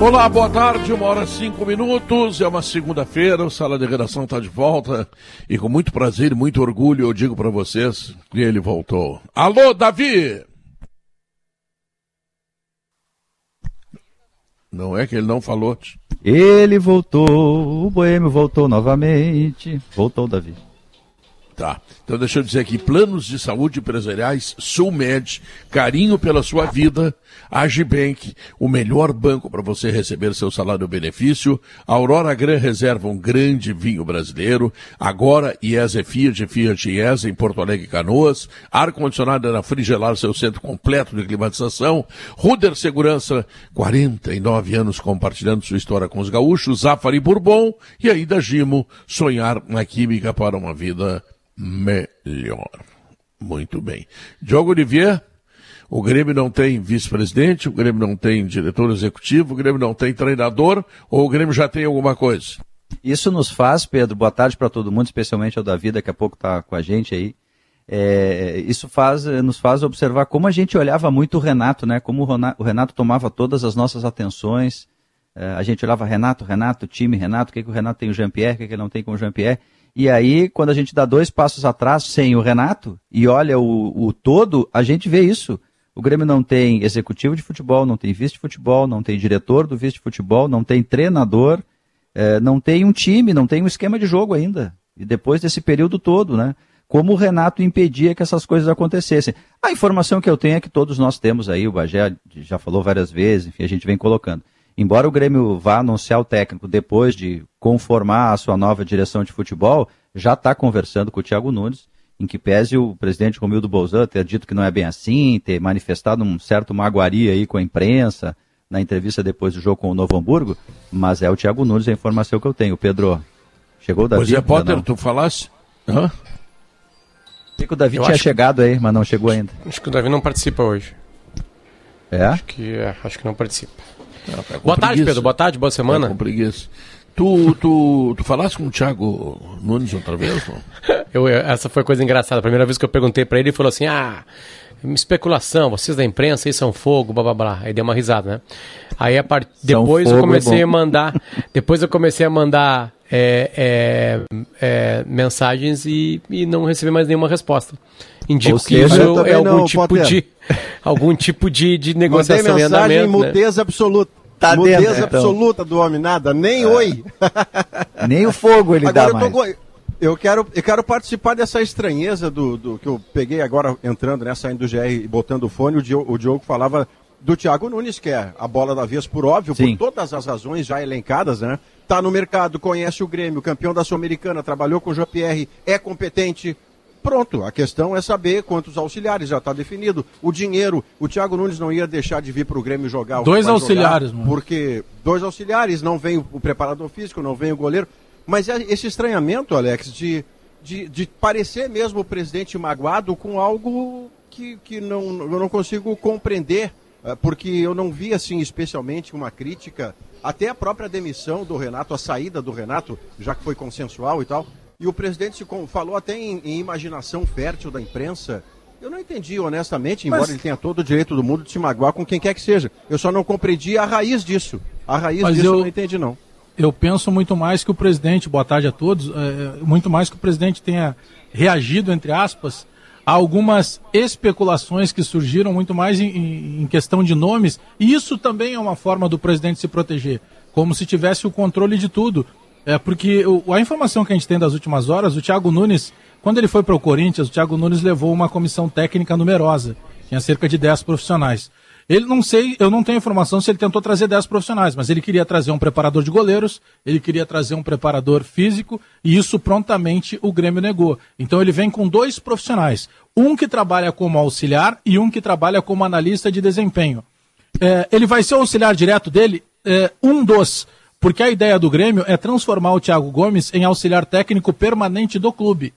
Olá, boa tarde, uma hora e cinco minutos, é uma segunda-feira, o Sala de Redação está de volta e com muito prazer e muito orgulho eu digo para vocês que ele voltou. Alô, Davi! Não é que ele não falou. Ele voltou, o Boêmio voltou novamente. Voltou, Davi. Tá. Então deixa eu dizer aqui, planos de saúde empresariais, Sulmed, carinho pela sua vida, Agibank, o melhor banco para você receber seu salário benefício, Aurora Gran reserva um grande vinho brasileiro, agora IESA Fiat, Fiat IESA em Porto Alegre Canoas, ar-condicionado na Frigelar, seu centro completo de climatização, Ruder Segurança, 49 anos compartilhando sua história com os gaúchos, Zafari Bourbon e aí da Gimo, sonhar na química para uma vida melhor. Muito bem. Diogo Olivier, o Grêmio não tem vice-presidente, o Grêmio não tem diretor executivo, o Grêmio não tem treinador, ou o Grêmio já tem alguma coisa? Isso nos faz, Pedro, boa tarde para todo mundo, especialmente ao Davi, daqui a pouco está com a gente aí. É, isso faz, nos faz observar como a gente olhava muito o Renato, né? Como o Renato tomava todas as nossas atenções. É, a gente olhava Renato, Renato, time, Renato, o que, que o Renato tem o Jean-Pierre, o que, que ele não tem com o Jean-Pierre. E aí, quando a gente dá dois passos atrás sem o Renato e olha o, o todo, a gente vê isso. O Grêmio não tem executivo de futebol, não tem vice de futebol, não tem diretor do vice de futebol, não tem treinador, é, não tem um time, não tem um esquema de jogo ainda. E depois desse período todo, né? Como o Renato impedia que essas coisas acontecessem. A informação que eu tenho é que todos nós temos aí, o Bagé já falou várias vezes, enfim, a gente vem colocando embora o Grêmio vá anunciar o técnico depois de conformar a sua nova direção de futebol, já está conversando com o Thiago Nunes, em que pese o presidente Romildo Bolzan ter dito que não é bem assim, ter manifestado um certo magoaria aí com a imprensa, na entrevista depois do jogo com o Novo Hamburgo, mas é o Thiago Nunes a informação que eu tenho. Pedro, chegou o Davi? Pois é, Potter, tu falasse? Hã? Que o Davi eu tinha chegado aí, mas não chegou ainda. Acho que o Davi não participa hoje. É? Acho que, é, acho que não participa. Não, tá boa tarde, Pedro. Boa tarde, boa semana. Tá com preguiça. Tu, tu, tu falaste com o Thiago Nunes outra vez? eu, essa foi coisa engraçada. A primeira vez que eu perguntei para ele, ele falou assim: ah, especulação, vocês da imprensa aí são fogo, blá blá blá. Aí deu uma risada, né? Aí a part... depois eu comecei a mandar. Depois eu comecei a mandar é, é, é, mensagens e, e não recebi mais nenhuma resposta. Indico que isso é algum não, tipo de algum tipo de, de negociação Mandei mensagem em andamento, mudez né? absoluta. Tá mudez dentro, então. absoluta do homem, nada, nem é. oi. Nem o fogo ele Agora dá eu mais. Eu quero, eu quero participar dessa estranheza do, do que eu peguei agora entrando, né, saindo do GR e botando o fone, o Diogo, o Diogo falava do Thiago Nunes, que é a bola da vez por óbvio, Sim. por todas as razões já elencadas, né? Tá no mercado, conhece o Grêmio, campeão da Sul-Americana, trabalhou com o Jean-Pierre, é competente, Pronto, a questão é saber quantos auxiliares, já está definido. O dinheiro, o Thiago Nunes não ia deixar de vir para o Grêmio jogar. Dois auxiliares, jogar, Porque dois auxiliares, não vem o preparador físico, não vem o goleiro. Mas é esse estranhamento, Alex, de, de, de parecer mesmo o presidente magoado com algo que, que não, eu não consigo compreender, eh, porque eu não vi, assim, especialmente uma crítica, até a própria demissão do Renato, a saída do Renato, já que foi consensual e tal, e o presidente se falou até em, em, imaginação fértil da imprensa. Eu não entendi, honestamente, embora Mas... ele tenha todo o direito do mundo de se magoar com quem quer que seja. Eu só não compreendi a raiz disso. A raiz Mas disso eu... eu não entendi, não. Eu penso muito mais que o presidente, boa tarde a todos, é, muito mais que o presidente tenha reagido, entre aspas, a algumas especulações que surgiram muito mais em, em, questão de nomes, e isso também é uma forma do presidente se proteger, como se tivesse o controle de tudo. É, porque o, a informação que a gente tem das últimas horas, o Thiago Nunes, quando ele foi para o Corinthians, o Thiago Nunes levou uma comissão técnica numerosa. Tinha cerca de 10 profissionais. Ele não sei, eu não tenho informação se ele tentou trazer 10 profissionais, mas ele queria trazer um preparador de goleiros, ele queria trazer um preparador físico, e isso prontamente o Grêmio negou. Então ele vem com dois profissionais, um que trabalha como auxiliar e um que trabalha como analista de desempenho. É, ele vai ser o auxiliar direto dele, é, um dos porque a ideia do Grêmio é transformar o Thiago Gomes em auxiliar técnico permanente do clube.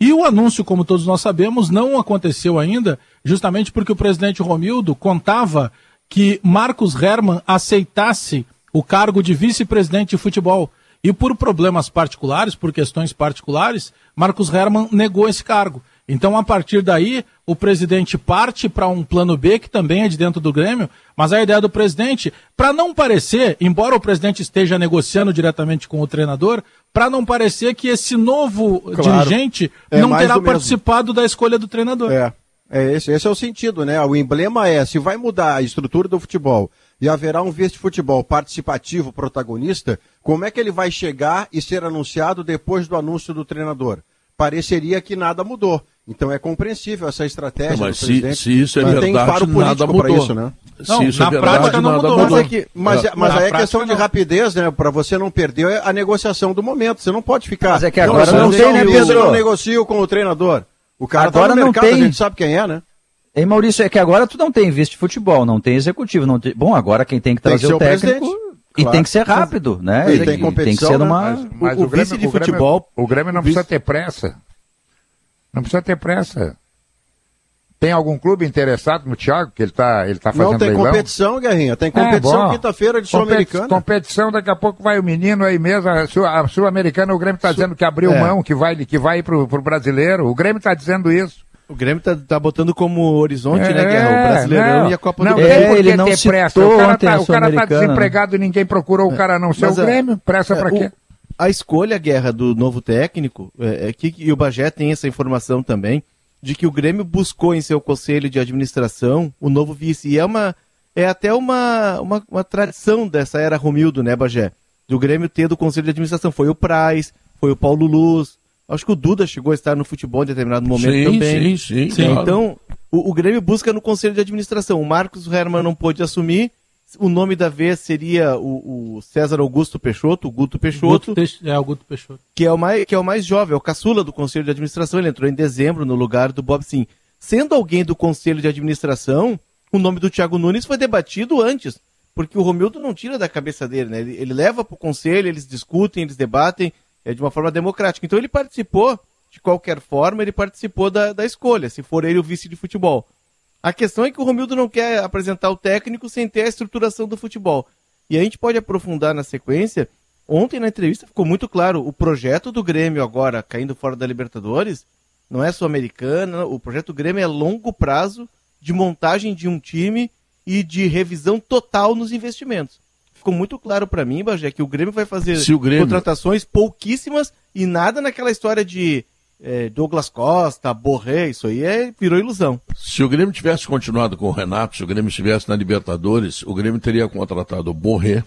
E o anúncio, como todos nós sabemos, não aconteceu ainda, justamente porque o presidente Romildo contava que Marcos Herman aceitasse o cargo de vice-presidente de futebol. E por problemas particulares, por questões particulares, Marcos Herman negou esse cargo. Então, a partir daí, o presidente parte para um plano B, que também é de dentro do Grêmio, mas a ideia do presidente, para não parecer, embora o presidente esteja negociando diretamente com o treinador, para não parecer que esse novo claro. dirigente é não terá participado da escolha do treinador. É, é esse, esse é o sentido, né? O emblema é, se vai mudar a estrutura do futebol e haverá um vice-futebol participativo, protagonista, como é que ele vai chegar e ser anunciado depois do anúncio do treinador? Pareceria que nada mudou. Então é compreensível essa estratégia não, mas se, se, isso é verdade, nada mudou. Isso, né? Não, se isso é na é verdade, prática não mudou. mudou. Mas, é que, mas, é, mas aí é questão de rapidez, né? Para você não perder a negociação do momento. Você não pode ficar. Mas é que agora não, não tem, né, Pedro? Eu não negocio com o treinador. O cara agora tá no mercado, não tem. a gente sabe quem é, né? Ei, Maurício, é que agora tu não tem vice de futebol, não tem executivo. Não tem... Bom, agora quem tem que trazer tem que o técnico. O e tem que ser rápido, né? E, tem, tem que ser numa. Mas, mas o, o, o Grêmio, vice de futebol. O Grêmio não precisa ter pressa. Não precisa ter pressa. Tem algum clube interessado no Thiago, que ele está ele tá fazendo Não, tem leilão? competição, Guerrinha. Tem competição é, quinta-feira de Sul-Americana. Competição, daqui a pouco vai o menino aí mesmo. A Sul-Americana, o Grêmio está dizendo que abriu é. mão, que vai, que vai para o brasileiro. O Grêmio está dizendo isso. O Grêmio tá, tá botando como horizonte, é, né, Guerra? O Brasileirão não, e a Copa não, do Brasil. É, ele não ter pressa. O cara, tá, o cara tá desempregado e ninguém procurou o cara não ser o Grêmio. Pressa é, para quê? A escolha, Guerra, do novo técnico, é, é que, e o Bagé tem essa informação também, de que o Grêmio buscou em seu conselho de administração o novo vice. E é uma é até uma, uma, uma tradição dessa era Romildo, né, Bagé? Do Grêmio ter do conselho de administração. Foi o Praz, foi o Paulo Luz. Acho que o Duda chegou a estar no futebol em determinado momento sim, também. Sim, sim, sim. Então, o, o Grêmio busca no conselho de administração. O Marcos Herman não pôde assumir o nome da vez seria o, o, César Augusto Peixoto, o Guto Peixoto. Guto, é, o Guto Peixoto. Que é o, mais, que é o mais jovem, é o caçula do Conselho de Administração. Ele entrou em dezembro no lugar do Bob Sim. Sendo alguém do Conselho de Administração, o nome do Thiago Nunes foi debatido antes. Porque o Romildo não tira da cabeça dele, né? Ele, ele leva para o Conselho, eles discutem, eles debatem é, de uma forma democrática. Então ele participou, de qualquer forma, ele participou da, da escolha, se for ele o vice de futebol. A questão é que o Romildo não quer apresentar o técnico sem ter a estruturação do futebol. E a gente pode aprofundar na sequência. Ontem na entrevista ficou muito claro, o projeto do Grêmio agora caindo fora da Libertadores não é sul-americana, o projeto do Grêmio é longo prazo de montagem de um time e de revisão total nos investimentos. Ficou muito claro para mim, Bajé, que o Grêmio vai fazer Grêmio... contratações pouquíssimas e nada naquela história de é, Douglas Costa, Borré, isso aí é, virou ilusão. Se o Grêmio tivesse continuado com o Renato, se o Grêmio estivesse na Libertadores, o Grêmio teria contratado o Borré,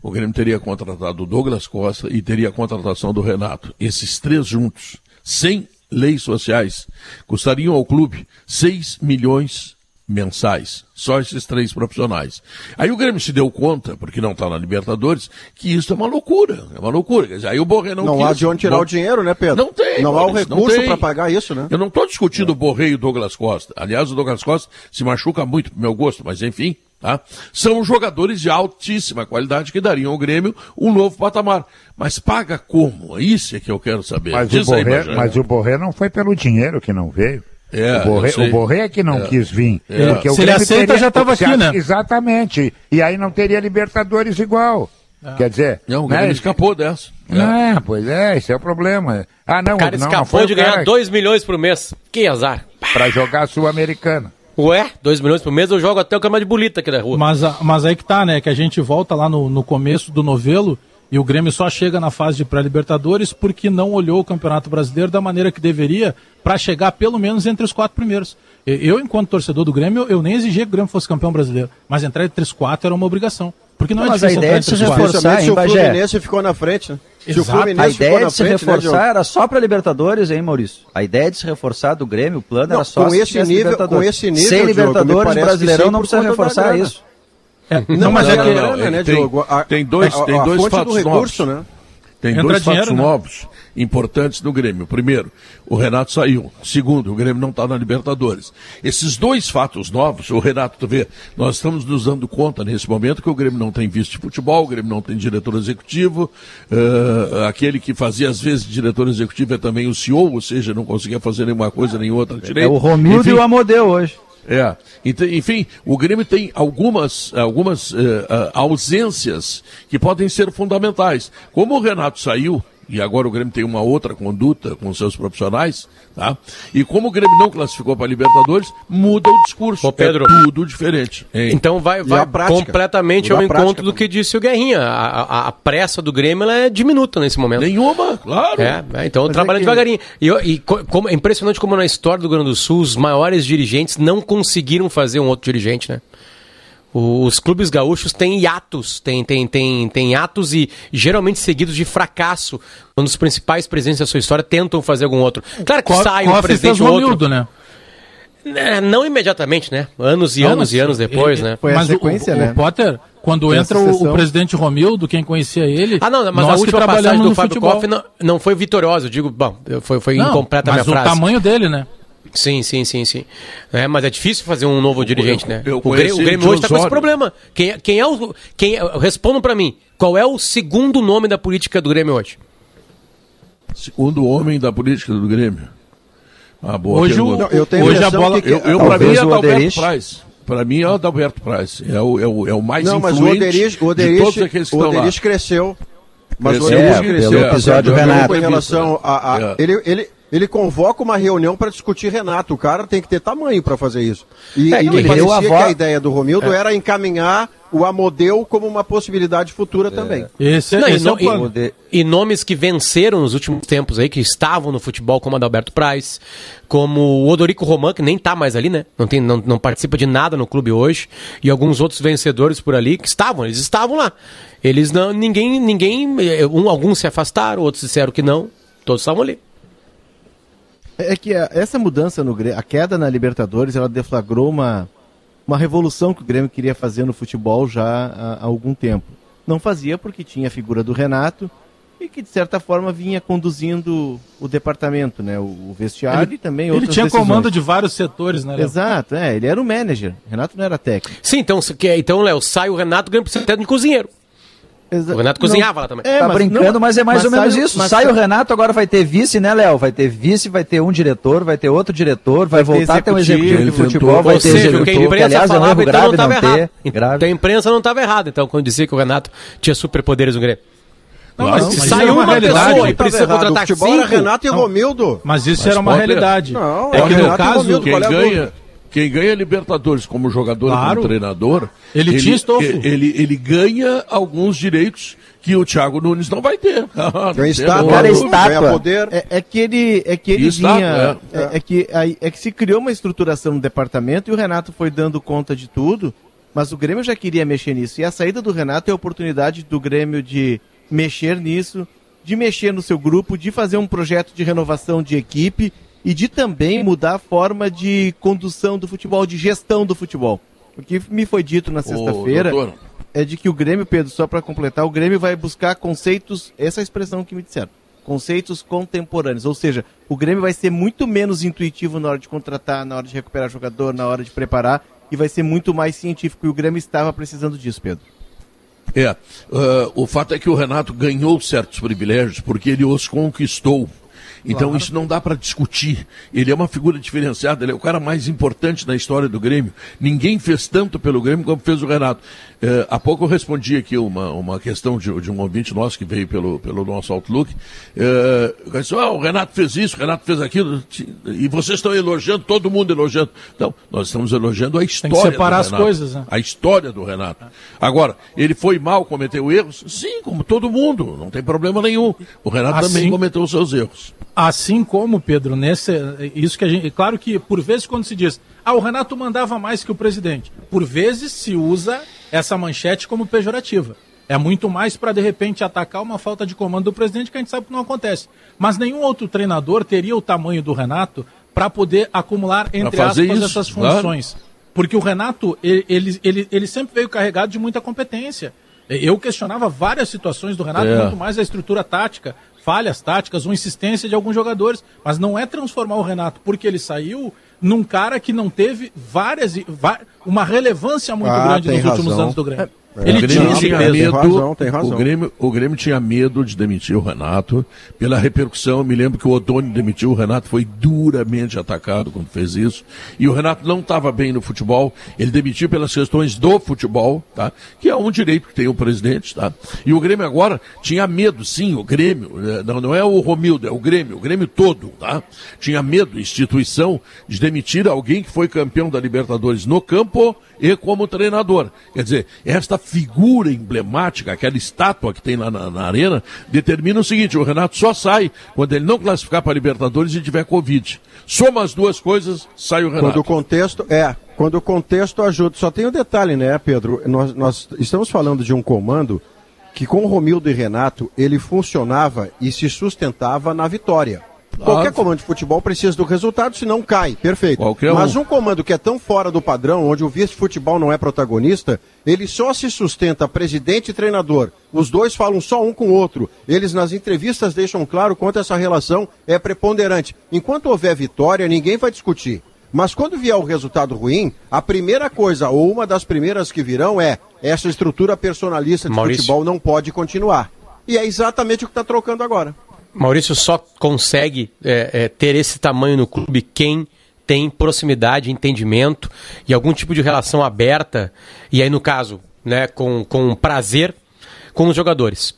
o Grêmio teria contratado o Douglas Costa e teria a contratação do Renato. Esses três juntos, sem leis sociais, custariam ao clube 6 milhões mensais. Só esses três profissionais. Aí o Grêmio se deu conta, porque não está na Libertadores, que isso é uma loucura. É uma loucura. Quer dizer, aí o Borré não Não quis, há de onde tirar o dinheiro, né, Pedro? Não tem. Não há o recurso para pagar isso, né? Eu não estou discutindo é. o Borré e o Douglas Costa. Aliás, o Douglas Costa se machuca muito pro meu gosto, mas enfim. Tá? São jogadores de altíssima qualidade que dariam ao Grêmio um novo patamar. Mas paga como? Isso é que eu quero saber. Mas, o Borré, aí, mas o Borré não foi pelo dinheiro que não veio. É, o, Borré, o Borré é que não é. quis vir. É. Porque Se o ele aceita, teria, já estava aqui, né? Exatamente. E aí não teria Libertadores igual. É. Quer dizer. Não, o Grêmio né? escapou dessa. Não, é, pois é, esse é o problema. Ah, não, o cara não, escapou não de ganhar 2 milhões por mês. Que azar. Para jogar Sul-Americana. Ué, 2 milhões por mês eu jogo até o cama de bolita aqui na rua. Mas, mas aí que tá, né? Que a gente volta lá no, no começo do novelo e o Grêmio só chega na fase de pré-Libertadores porque não olhou o Campeonato Brasileiro da maneira que deveria para chegar pelo menos entre os quatro primeiros. Eu, enquanto torcedor do Grêmio, eu nem exigia que o Grêmio fosse campeão brasileiro, mas entrar entre os quatro era uma obrigação. Porque não, não é mas a ideia de se reforçar, hein, se o Fluminense ficou na frente, né? Se o Fluminense a ideia de se frente, né, reforçar né, era só para Libertadores, hein, Maurício? A ideia de se reforçar do Grêmio, o plano não, era só com esse nível, com esse nível, Sem Libertadores, Brasileirão não precisa reforçar isso. É, não, mas é que. né, tem, Diogo? A, tem dois, tem dois fatos do recurso, novos. né? Tem Entra dois dinheiro, fatos né? novos importantes no Grêmio. Primeiro, o Renato saiu. Segundo, o Grêmio não está na Libertadores. Esses dois fatos novos, o Renato, tu vê, nós estamos nos dando conta nesse momento que o Grêmio não tem visto de futebol, o Grêmio não tem diretor executivo, uh, aquele que fazia às vezes diretor executivo é também o CEO, ou seja, não conseguia fazer nenhuma coisa nem outra direito. É o Romildo Enfim, e o Amodeu hoje. É, enfim, o Grêmio tem algumas, algumas uh, uh, ausências que podem ser fundamentais. Como o Renato saiu, e agora o Grêmio tem uma outra conduta com seus profissionais, tá? E como o Grêmio não classificou para a Libertadores, muda o discurso. Ô Pedro, é tudo diferente. Hein? Então vai, vai completamente ao encontro do que disse o Guerrinha. A, a, a, pressa do Grêmio é diminuta nesse momento. Nenhuma, claro. É, é então Mas trabalha é que... devagarinho. E, e como, é impressionante como na história do Rio Grande do Sul, os maiores dirigentes não conseguiram fazer um outro dirigente, né? Os clubes gaúchos têm hiatos, têm, têm, têm, têm atos e geralmente seguidos de fracasso, quando os principais presidentes da sua história tentam fazer algum outro. Claro que sai um presidente ou outro. né? É, não imediatamente, né? Anos e não, anos e anos depois, né? Foi mas a sequência, o, né? O Potter, quando foi entra o, o, presidente Romildo, quem conhecia ele. Ah, não, mas a última passagem do Fábio Koff não, não foi vitoriosa, eu digo, bom, foi, foi não, incompleta a minha frase. Mas o tamanho dele, né? Sim, sim, sim, sim. É, mas é difícil fazer um novo dirigente, né? Eu o Grêmio, o Grêmio hoje está com esse problema. Quem, quem é o. Quem, é, respondam para mim, qual é o segundo nome da política do Grêmio hoje? Segundo homem da política do Grêmio. Ah, boa hoje, o, não, eu tenho hoje a bola. Que, eu, eu para mim é Adalberto Praz. Para mim é o Adalberto Praz. É o, é o, é o mais não, influente mas o Oderich, o de todos aqueles que o Oderich cresceu. Mas cresceu, o Oderich é, cresceu. Pelo episódio Renato. Em relação a, a é. ele, ele ele convoca uma reunião para discutir Renato. O cara tem que ter tamanho para fazer isso. E, é, e me parecia avó... que a ideia do Romildo é. era encaminhar o Amodeu como uma possibilidade futura é. também. Esse, não, esse e, é o e, e, nomes que venceram nos últimos tempos aí, que estavam no futebol, como Adalberto Praz, como o Odorico Roman, que nem está mais ali, né? Não, tem, não, não participa de nada no clube hoje, e alguns outros vencedores por ali que estavam, eles estavam lá. Eles não, ninguém, ninguém, eh, um, alguns se afastaram, outros disseram que não, todos estavam ali. É que a, essa mudança no Grêmio, a queda na Libertadores, ela deflagrou uma, uma revolução que o Grêmio queria fazer no futebol já há, há algum tempo. Não fazia porque tinha a figura do Renato e que de certa forma vinha conduzindo o departamento, né, o, vestiário ele, e também outras Ele tinha decisões. comando de vários setores, né? Léo? Exato, é, ele era o manager. Renato não era técnico. Sim, então, então Léo, sai o Renato, ganha por ser técnico cozinheiro. Exa o Renato cozinhava não, lá também. É, tá mas, brincando, não, mas é mais mas ou menos sai, isso. Sai o Renato, agora vai ter vice, né, Léo? Vai ter vice, vai ter um diretor, vai ter outro diretor, vai, vai voltar a ter um executivo de futebol, vai ter seja, executivo, que a imprensa que, aliás, falava, é um erro então grave não, não ter. Grave. Então a imprensa não estava errada, então, quando dizia que o Renato tinha superpoderes no Grêmio. Não, mas, mas sai uma, uma pessoa e precisa contratar cinco. Era Renato e Romildo. Mas isso era uma realidade. Não, é que no caso, quem ganha quem ganha Libertadores como jogador claro. e como treinador, ele, ele tinha estofo. Ele, ele, ganha alguns direitos que o Thiago Nunes não vai ter. Estátua, cara, estátua. Poder. É, é, que ele, é que ele vinha, é. É, é, que, é que se criou uma estruturação no departamento e o Renato foi dando conta de tudo, mas o Grêmio já queria mexer nisso. E a saída do Renato é a oportunidade do Grêmio de mexer nisso, de mexer no seu grupo, de fazer um projeto de renovação de equipe e de também mudar a forma de condução do futebol, de gestão do futebol. O que me foi dito na sexta-feira é de que o Grêmio, Pedro, só para completar, o Grêmio vai buscar conceitos, essa é a expressão que me disseram, conceitos contemporâneos. Ou seja, o Grêmio vai ser muito menos intuitivo na hora de contratar, na hora de recuperar jogador, na hora de preparar, e vai ser muito mais científico. E o Grêmio estava precisando disso, Pedro. É, uh, o fato é que o Renato ganhou certos privilégios porque ele os conquistou então claro. isso não dá para discutir. Ele é uma figura diferenciada, ele é o cara mais importante na história do Grêmio. Ninguém fez tanto pelo Grêmio como fez o Renato. É, há pouco eu respondi aqui uma, uma questão de, de um ouvinte nosso que veio pelo, pelo nosso Outlook. É, disse, oh, o Renato fez isso, o Renato fez aquilo, e vocês estão elogiando, todo mundo elogiando. Não, nós estamos elogiando a história. Tem que separar as coisas, né? A história do Renato. Agora, ele foi mal, cometeu erros? Sim, como todo mundo, não tem problema nenhum. O Renato assim, também cometeu os seus erros. Assim como, Pedro, nesse, isso que a gente. Claro que, por vezes, quando se diz, ah, o Renato mandava mais que o presidente, por vezes se usa essa manchete como pejorativa. É muito mais para, de repente, atacar uma falta de comando do presidente que a gente sabe que não acontece. Mas nenhum outro treinador teria o tamanho do Renato para poder acumular, entre aspas, isso, essas funções. Claro. Porque o Renato, ele, ele, ele, sempre veio carregado de muita competência. Eu questionava várias situações do Renato, é. muito mais a estrutura tática, falhas táticas ou insistência de alguns jogadores, mas não é transformar o Renato porque ele saiu num cara que não teve várias uma relevância muito ah, grande nos razão. últimos anos do Grêmio. É. É, ele tinha, medo, tem razão, tem razão. O, Grêmio, o Grêmio tinha medo de demitir o Renato pela repercussão. Eu me lembro que o Odoni demitiu o Renato, foi duramente atacado quando fez isso. E o Renato não estava bem no futebol. Ele demitiu pelas questões do futebol, tá? Que é um direito que tem o presidente, tá? E o Grêmio agora tinha medo, sim, o Grêmio, é, não, não é o Romildo, é o Grêmio, o Grêmio todo, tá? Tinha medo, instituição, de demitir alguém que foi campeão da Libertadores no campo e como treinador. Quer dizer, esta figura emblemática, aquela estátua que tem lá na, na arena, determina o seguinte: o Renato só sai quando ele não classificar para Libertadores e tiver Covid. Soma as duas coisas, sai o Renato. Quando o contexto é, quando o contexto ajuda. Só tem um detalhe, né, Pedro? Nós, nós estamos falando de um comando que com Romildo e Renato ele funcionava e se sustentava na vitória. Qualquer comando de futebol precisa do resultado, senão cai. Perfeito. Qualquer Mas um. um comando que é tão fora do padrão, onde o vice-futebol não é protagonista, ele só se sustenta presidente e treinador. Os dois falam só um com o outro. Eles nas entrevistas deixam claro quanto essa relação é preponderante. Enquanto houver vitória, ninguém vai discutir. Mas quando vier o resultado ruim, a primeira coisa, ou uma das primeiras que virão, é essa estrutura personalista de Maurício. futebol não pode continuar. E é exatamente o que está trocando agora. Maurício só consegue é, é, ter esse tamanho no clube quem tem proximidade, entendimento e algum tipo de relação aberta, e aí no caso, né, com, com prazer com os jogadores.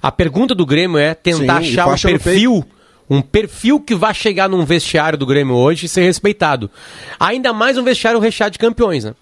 A pergunta do Grêmio é tentar Sim, achar um perfil, um perfil que vai chegar num vestiário do Grêmio hoje e ser respeitado. Ainda mais um vestiário recheado de campeões, né?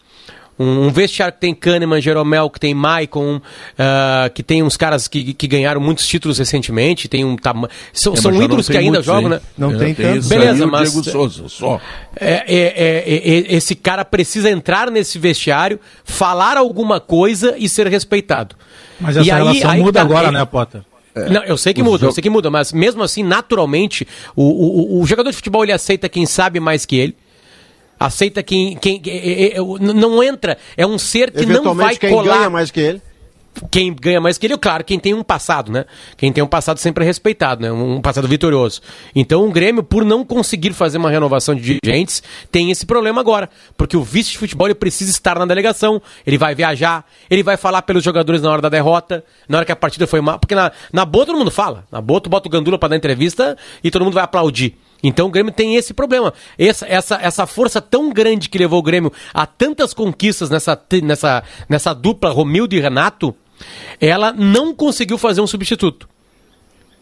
Um, um vestiário que tem Kahneman, Jeromel, que tem Maicon, uh, que tem uns caras que, que ganharam muitos títulos recentemente, tem um tamanho. São, é, são ídolos que ainda jogam, né? Não é, tem tanto. Beleza, mas. Diego Souza, só. É, é, é, é, esse cara precisa entrar nesse vestiário, falar alguma coisa e ser respeitado. Mas essa e relação aí, muda tá, agora, né, Potter? É. Não, eu sei que muda, eu sei que muda, mas mesmo assim, naturalmente, o, o, o jogador de futebol ele aceita quem sabe mais que ele. Aceita quem, quem, quem é, é, não entra, é um ser que não vai quem colar. ganha mais que ele. Quem ganha mais que ele, claro, quem tem um passado, né? Quem tem um passado sempre é respeitado, né? Um passado vitorioso. Então o Grêmio, por não conseguir fazer uma renovação de dirigentes, tem esse problema agora. Porque o vice de futebol ele precisa estar na delegação, ele vai viajar, ele vai falar pelos jogadores na hora da derrota, na hora que a partida foi mal. Porque na, na boa todo mundo fala. Na boa tu bota o Gandula para dar entrevista e todo mundo vai aplaudir. Então o Grêmio tem esse problema. Essa, essa, essa força tão grande que levou o Grêmio a tantas conquistas nessa, nessa, nessa dupla Romildo e Renato, ela não conseguiu fazer um substituto.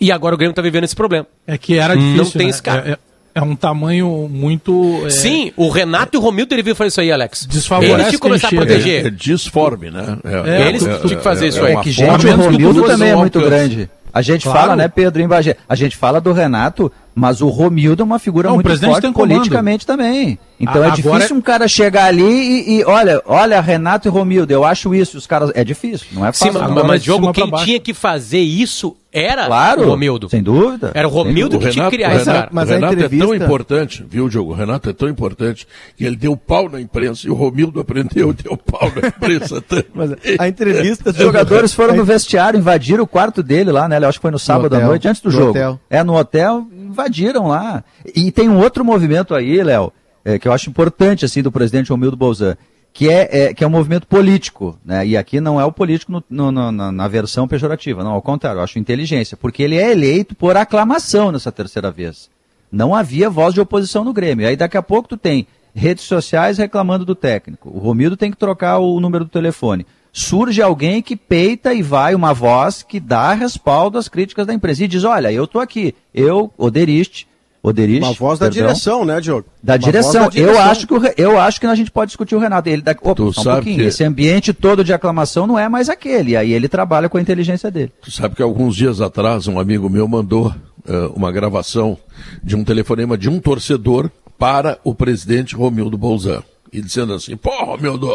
E agora o Grêmio está vivendo esse problema. É que era difícil. Não tem né? esse cara. É, é, é, um tamanho muito. É... Sim, o Renato e o Romildo deveriam fazer isso aí, Alex. Desfavorece. Eles tinham que começar a proteger. É, é disforme, né? É, Eles tinham que fazer isso aí. É que, gente, o Romildo também é muito grande. A gente claro. fala, né, Pedro, em Bagé, a gente fala do Renato, mas o Romildo é uma figura não, muito forte politicamente também. Então a, é difícil é... um cara chegar ali e, e, olha, olha, Renato e Romildo, eu acho isso, os caras, é difícil, não é fácil. Sim, mas, mas jogo, quem tinha que fazer isso era claro, o Romildo. Sem dúvida. Era o Romildo que Renato, tinha que criar. Renato, mas o Renato entrevista... é tão importante, viu, Diogo? O Renato é tão importante que ele deu pau na imprensa e o Romildo aprendeu e deu pau na imprensa. mas a entrevista, os jogadores foram no vestiário, invadiram o quarto dele lá, né? Eu acho que foi no sábado à noite, antes do jogo. Hotel. É, no hotel, invadiram lá. E tem um outro movimento aí, Léo, é, que eu acho importante, assim, do presidente Romildo Bolzan que é, é, que é um movimento político, né? E aqui não é o político no, no, no, na, versão pejorativa, não, ao contrário, eu acho inteligência, porque ele é eleito por aclamação nessa terceira vez. Não havia voz de oposição no Grêmio. Aí daqui a pouco tu tem redes sociais reclamando do técnico. O Romildo tem que trocar o número do telefone. Surge alguém que peita e vai uma voz que dá respaldo às críticas da empresa e diz: Olha, eu estou aqui, eu, Oderiste, Oderich. Uma voz da perdão, direção, né, Diogo? Da direção. da direção. Eu acho que o, eu acho que a gente pode discutir o Renato. Ele dá, opa, um pouquinho. Que... Esse ambiente todo de aclamação não é mais aquele. Aí ele trabalha com a inteligência dele. Tu sabe que alguns dias atrás um amigo meu mandou uh, uma gravação de um telefonema de um torcedor para o presidente Romildo Bolzan. E dizendo assim: "Pô, Romildo,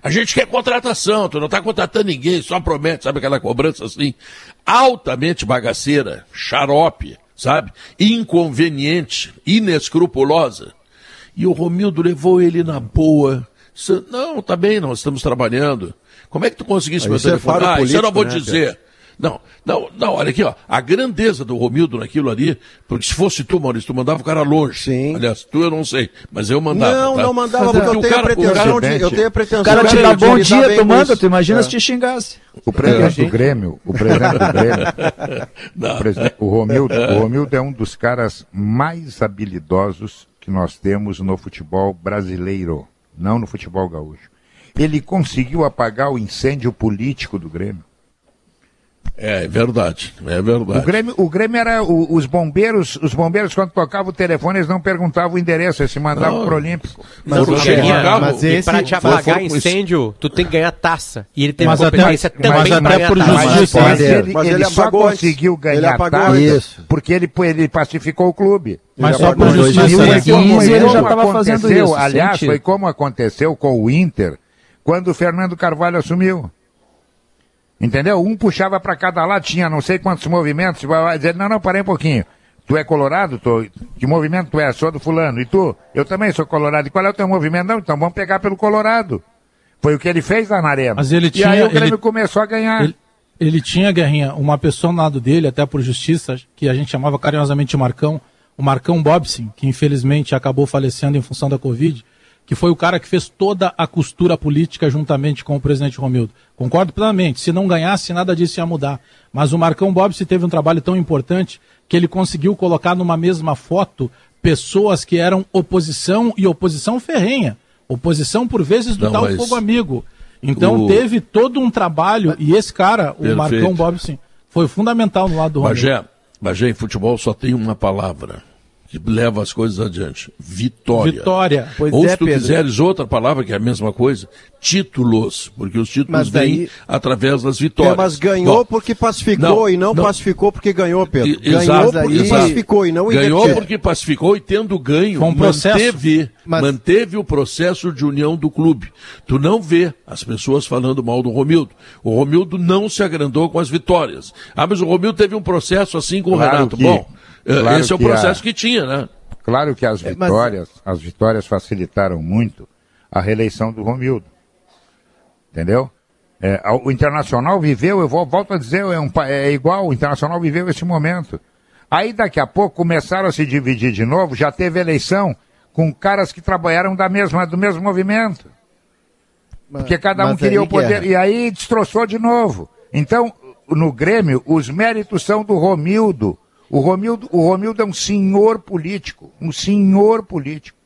a gente quer contratação, tu não está contratando ninguém, só promete, sabe aquela cobrança assim, altamente bagaceira, xarope sabe? Inconveniente, inescrupulosa. E o Romildo levou ele na boa, Não, tá bem, nós estamos trabalhando. Como é que tu conseguisse meu telefone? É ah, isso eu não vou né, dizer. Pedro? Não, não, não, olha aqui, ó. A grandeza do Romildo naquilo ali, porque se fosse tu, Maurício, tu mandava o cara longe. Sim. Aliás, tu eu não sei, mas eu mandava. Não, tá? não mandava, porque, eu, tenho cara, pretensão de, eu tenho a pretensão O cara te dá bom dia, tu manda, tu imagina é. se te xingasse. O presidente do Grêmio, o presidente do Grêmio, o, presidente, o, Romildo, o Romildo é um dos caras mais habilidosos que nós temos no futebol brasileiro, não no futebol gaúcho. Ele conseguiu apagar o incêndio político do Grêmio. É, é verdade, é verdade. O Grêmio, o Grêmio era o, os bombeiros, os bombeiros quando tocavam o telefone, eles não perguntavam o endereço, eles se mandavam pro Olímpico. Mas, chegar, carro, mas esse, pra te apagar incêndio, tu tem que ganhar taça. E ele teve Mas competência até- também mas até ganhar por taça. justiça, Mas ele, Mas ele ele só conseguiu ganhar taça Isso. porque ele, ele pacificou o clube. Mas Ele só por justiça, dois mil né? e ele já Como estava fazendo isso, Aliás, sentido. foi como aconteceu com o Inter quando o Fernando Carvalho assumiu. Entendeu? Um puxava para cada lado, tinha não sei quantos movimentos, vai dizer, não, não, parei um pouquinho. Tu é colorado? Tu, que movimento tu é? Sou do fulano. E tu? Eu também sou colorado. E qual é o teu movimento? Não, então vamos pegar pelo colorado. Foi o que ele fez lá na arena. Mas ele e tinha- aí o Grêmio ele- começou a ganhar. Ele, ele tinha, Guerrinha, uma pessoa ao lado dele, até por justiça, que a gente chamava carinhosamente de Marcão, o Marcão Bobson, que infelizmente acabou falecendo em função da Covid, que foi o cara que fez toda a costura política juntamente com o presidente Romildo. Concordo plenamente, se não ganhasse, nada disso ia mudar. Mas o Marcão Bobson teve um trabalho tão importante que ele conseguiu colocar numa mesma foto pessoas que eram oposição e oposição ferrenha. Oposição, por vezes, do Não, tal mas fogo amigo. Então o- teve todo um trabalho, e esse cara, o Perfeito. Marcão Bobson, foi fundamental no lado do Romildo. Bagé, Bagé, em futebol só tem uma palavra que leva as coisas adiante: vitória. Vitória. Pois Ou é, se tu Pedro. quiseres outra palavra, que é a mesma coisa, títulos, porque os títulos Mas daí- vêm através das É, vitórias. mas ganhou Bom, porque pacificou Não, e não, não. pacificou porque ganhou, Pedro. E- ganhou exato, porque exato. pacificou e não Ganhou porque pacificou e tendo ganho, um manteve, Mas- manteve o processo de união do clube. Tu não vê as pessoas falando mal do Romildo. O Romildo não se agrandou com as vitórias. Ah, mas o Romildo teve um processo assim com o Claro Renato. que- Bom, claro esse é o que processo a- que tinha, né? Claro que as É, mas- vitórias, as vitórias facilitaram muito a reeleição do Romildo. Entendeu? É, o Internacional viveu, eu vou, volto a dizer, é, um é igual, o Internacional viveu esse momento. Aí daqui a pouco começaram a se dividir de novo, já teve eleição com caras que trabalharam da mesma, do mesmo movimento. Porque cada um mas queria o poder. Guerra, E aí destroçou de novo. Então, no Grêmio, os méritos são do Romildo. O Romildo, o Romildo é um senhor político. Um senhor político.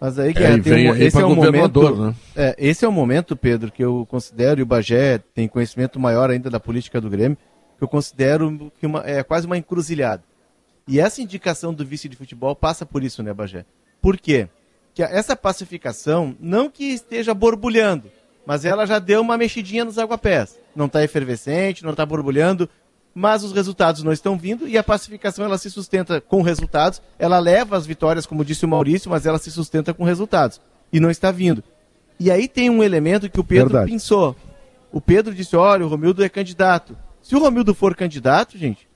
Mas aí, É, Guerra, e tem vem um- aí esse é o momento. né? É, esse é o momento, Pedro, que eu considero, e o Bagé tem conhecimento maior ainda da política do Grêmio, que eu considero que uma, é quase uma encruzilhada. E essa indicação do vice de futebol passa por isso, né, Bagé? Por quê? Que essa pacificação, não que esteja borbulhando, mas ela já deu uma mexidinha nos aguapés. Não está efervescente, não está borbulhando, mas os resultados não estão vindo e a pacificação ela se sustenta com resultados. Ela leva as vitórias, como disse o Maurício, mas ela se sustenta com resultados e não está vindo. E aí tem um elemento que o Pedro Verdade. pensou. O Pedro disse: olha, o Romildo é candidato. Se o Romildo for candidato, gente,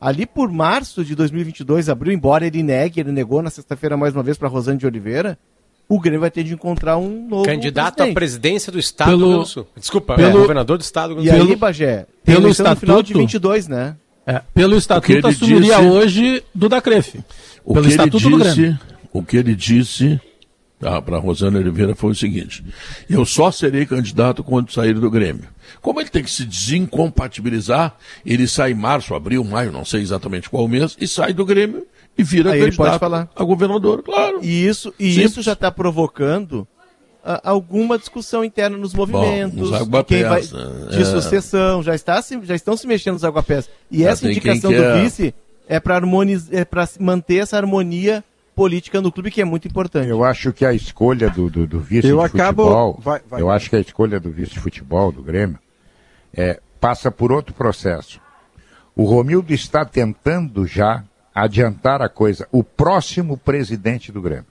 ali por março de 2022, abril, embora ele negue, ele negou na sexta-feira mais uma vez para Rosane de Oliveira, o Grêmio vai ter de encontrar um novo Candidato à presidente. presidência do Estado Pelo- do Rio Grande do Sul. Desculpa, pelo- é, governador do Estado do Rio E aí. Bagé, tem Pelo eleição no final de estatuto- 22, né? É, pelo estatuto assumiria disse- hoje do Dacrefe. O Pelo que ele estatuto do Grêmio. disse, o que ele disse para Rosana Oliveira foi o seguinte: eu só serei candidato quando sair do Grêmio. Como ele tem que se desincompatibilizar, ele sai em março, abril, maio, não sei exatamente qual mês, e sai do Grêmio e vira Aí ele candidato pode falar. a governador, claro. E isso, e Simples. isso já está provocando ah, alguma discussão interna nos movimentos, aguapés, quem vai, né? de É. sucessão, já, está, já estão se mexendo nos aguapés. E Já essa indicação do vice é para é para manter essa harmonia política no clube, que é muito importante. Eu acho que a escolha do, do, do vice Eu de acabo- futebol, vai- vai. eu acho que a escolha do vice de futebol do Grêmio é, passa por outro processo. O Romildo está tentando já adiantar a coisa. O próximo presidente do Grêmio.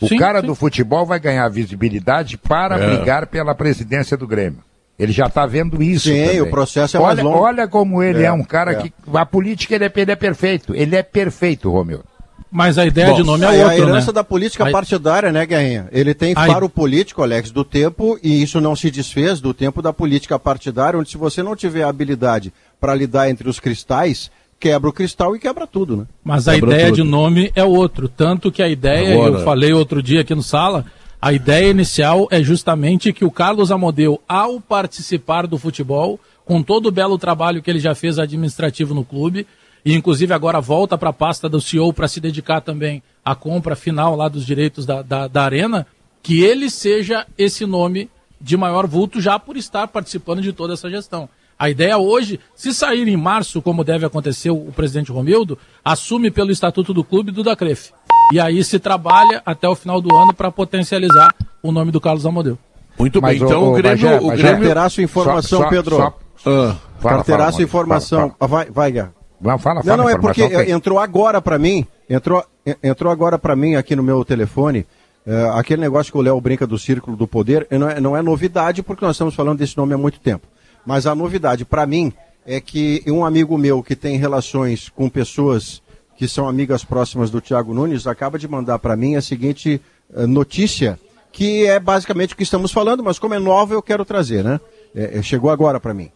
O Sim, cara sim. do futebol vai ganhar visibilidade para É. brigar pela presidência do Grêmio. Ele já está vendo isso. Sim, também. o processo é mais olha, longo. Olha como ele é, É, um cara é. que. A política ele é, ele é perfeito. Ele é perfeito, Romildo. Mas a ideia Bom, de nome é outra, A herança né? da política partidária, né, Guerrinha? Ele tem faro político, Alex, do tempo, e isso não se desfez do tempo da política partidária, onde se você não tiver habilidade para lidar entre os cristais, quebra o cristal e quebra tudo, né? Mas a quebra ideia tudo. de nome é outro. Tanto que a ideia, Agora... eu falei outro dia aqui no sala, a ideia inicial é justamente que o Carlos Amodeu, ao participar do futebol, com todo o belo trabalho que ele já fez administrativo no clube, e inclusive agora volta para a pasta do CEO para se dedicar também à compra final lá dos direitos da, da, da Arena, que ele seja esse nome de maior vulto já por estar participando de toda essa gestão. A ideia hoje, se sair em março, como deve acontecer o presidente Romildo, assume pelo estatuto do clube do Dacref. E aí se trabalha até o final do ano para potencializar o nome do Carlos Amodeu. Muito Mas bem, então o, o, o Grêmio... Bagé, o Grêmio... terá sua informação, só, Pedro. Só, ah, fala, terá sua informação. Fala, fala. Vai, vai, Guerra. Não, fala, fala, não, não, é porque entrou agora para mim, entrou, entrou agora para mim aqui no meu telefone, uh, aquele negócio que o Léo brinca do Círculo do Poder, não é, não é novidade, porque nós estamos falando desse nome há muito tempo. Mas a novidade para mim é que um amigo meu que tem relações com pessoas que são amigas próximas do Tiago Nunes acaba de mandar para mim a seguinte uh, notícia, que é basicamente o que estamos falando, mas como é nova eu quero trazer, né? É, é, chegou agora para mim.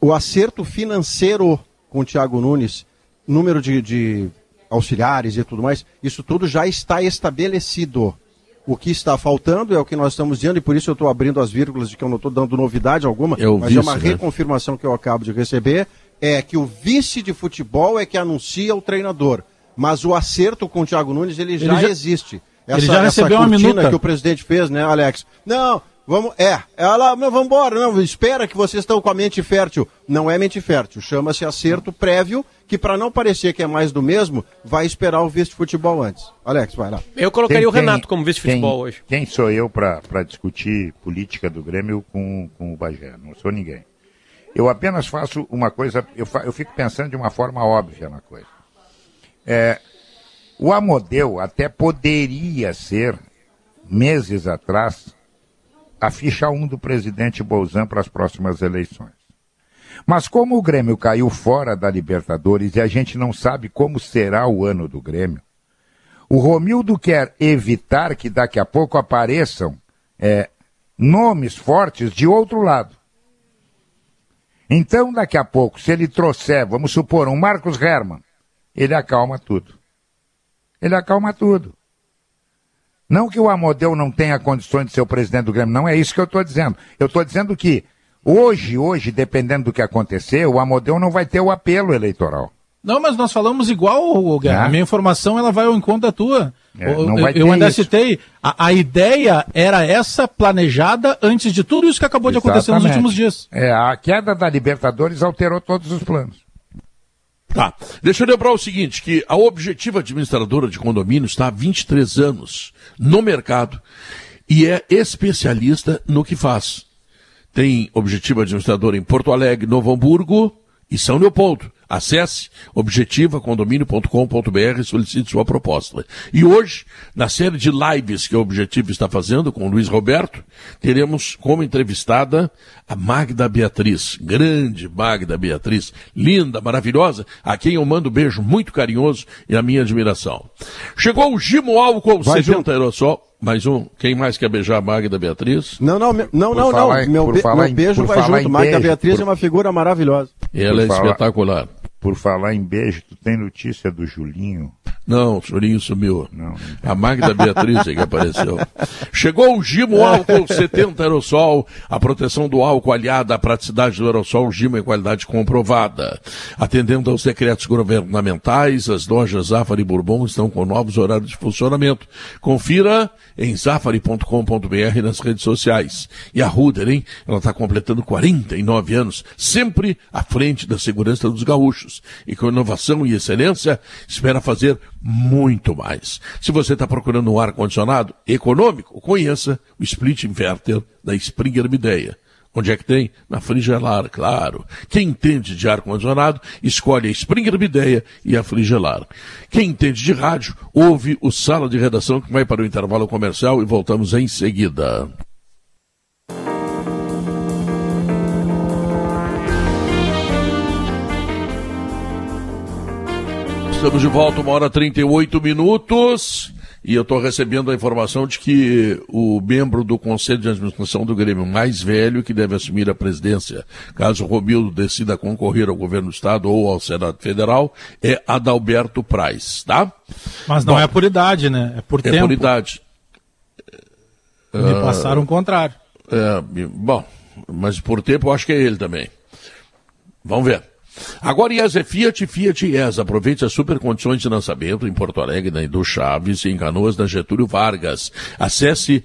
O acerto financeiro com o Tiago Nunes, número de, de auxiliares e tudo mais, isso tudo já está estabelecido. O que está faltando é o que nós estamos dizendo, e por isso eu estou abrindo as vírgulas de que eu não estou dando novidade alguma, eu mas é uma né? reconfirmação que eu acabo de receber, é que o vice de futebol é que anuncia o treinador. Mas o acerto com o Thiago Nunes, ele já, ele já existe. Essa, ele já recebeu uma minuta que o presidente fez, né, Alex? Não, Vamos, é, ela, não, vamos embora, não, espera que vocês estão com a mente fértil. Não é mente fértil, chama-se acerto prévio, que para não parecer que é mais do mesmo, vai esperar o vice-futebol antes. Alex, vai lá. Eu colocaria quem, o Renato como vice-futebol hoje. Quem sou eu para discutir política do Grêmio com, com o Bagé? Não sou ninguém. Eu apenas faço uma coisa, eu, fa, eu fico pensando de uma forma óbvia na coisa. É, o Amodeu até poderia ser, meses atrás, a ficha 1 do presidente Bolzan para as próximas eleições. Mas como o Grêmio caiu fora da Libertadores e a gente não sabe como será o ano do Grêmio, o Romildo quer evitar que daqui a pouco apareçam é, nomes fortes de outro lado. Então, daqui a pouco, se ele trouxer, vamos supor, um Marcos Herman, ele acalma tudo. Ele acalma tudo. Não que o Amodeu não tenha condições de ser o presidente do Grêmio, não é isso que eu estou dizendo. Eu estou dizendo que hoje, hoje, dependendo do que acontecer, o Amodeu não vai ter o apelo eleitoral. Não, mas nós falamos igual, Guerra. É. A minha informação ela vai ao encontro da tua. É, eu, eu ainda isso. citei. A, a, ideia era essa planejada antes de tudo isso que acabou Exatamente. de acontecer nos últimos dias. É, a queda da Libertadores alterou todos os planos. Tá. Deixa eu lembrar o seguinte, que a Objetiva Administradora de Condomínio está há 23 anos no mercado e é especialista no que faz. Tem Objetiva Administradora em Porto Alegre, Novo Hamburgo e São Leopoldo. Acesse objetivacondomínio.com.br e solicite sua proposta. E hoje, na série de lives que a Objetivo está fazendo com o Luiz Roberto, teremos como entrevistada a Magda Beatriz, grande Magda Beatriz, linda, maravilhosa, a quem eu mando um beijo muito carinhoso e a minha admiração. Chegou o Gimo Álcool 70 Aerosol. Mais um. Quem mais quer beijar a Magda Beatriz? Não, não, não, não, não. Meu, be meu beijo vai junto. Magda Beatriz por... é uma figura maravilhosa. Ela é falar... espetacular. Por falar em beijo, tu tem notícia do Julinho? Não, o Julinho sumiu. Não, não a Magda Beatriz é que apareceu. Chegou o Gimo Álcool 70 Aerosol, a proteção do álcool aliada à praticidade do aerosol, Gimo em qualidade comprovada. Atendendo aos decretos governamentais, as lojas Zafari Bourbon estão com novos horários de funcionamento. Confira em zafari.com.br nas redes sociais. E a Ruder, hein? Ela está completando 49 anos, sempre à frente da segurança dos gaúchos e com inovação e excelência, espera fazer muito mais. Se você está procurando um ar-condicionado econômico, conheça o Split Inverter da Springer Mideia. Onde é que tem? Na Frigelar, claro. Quem entende de ar-condicionado, escolhe a Springer Bideia e a Frigelar. Quem entende de rádio, ouve o Sala de Redação que vai para o intervalo comercial e voltamos em seguida. Estamos de volta, uma hora e 38 minutos. E eu estou recebendo a informação de que o membro do Conselho de Administração do Grêmio mais velho que deve assumir a presidência, caso Romildo decida concorrer ao governo do Estado ou ao Senado Federal, é Adalberto Praz, tá? Mas não Bom, é por idade, né? É por é tempo. É por idade. Me uh, passaram o contrário. É, bom, mas por tempo eu acho que é ele também. Vamos ver. Agora IES é Fiat, Fiat IES. Aproveite as super condições de lançamento em Porto Alegre, na Edu Chaves e em Canoas, da Getúlio Vargas. Acesse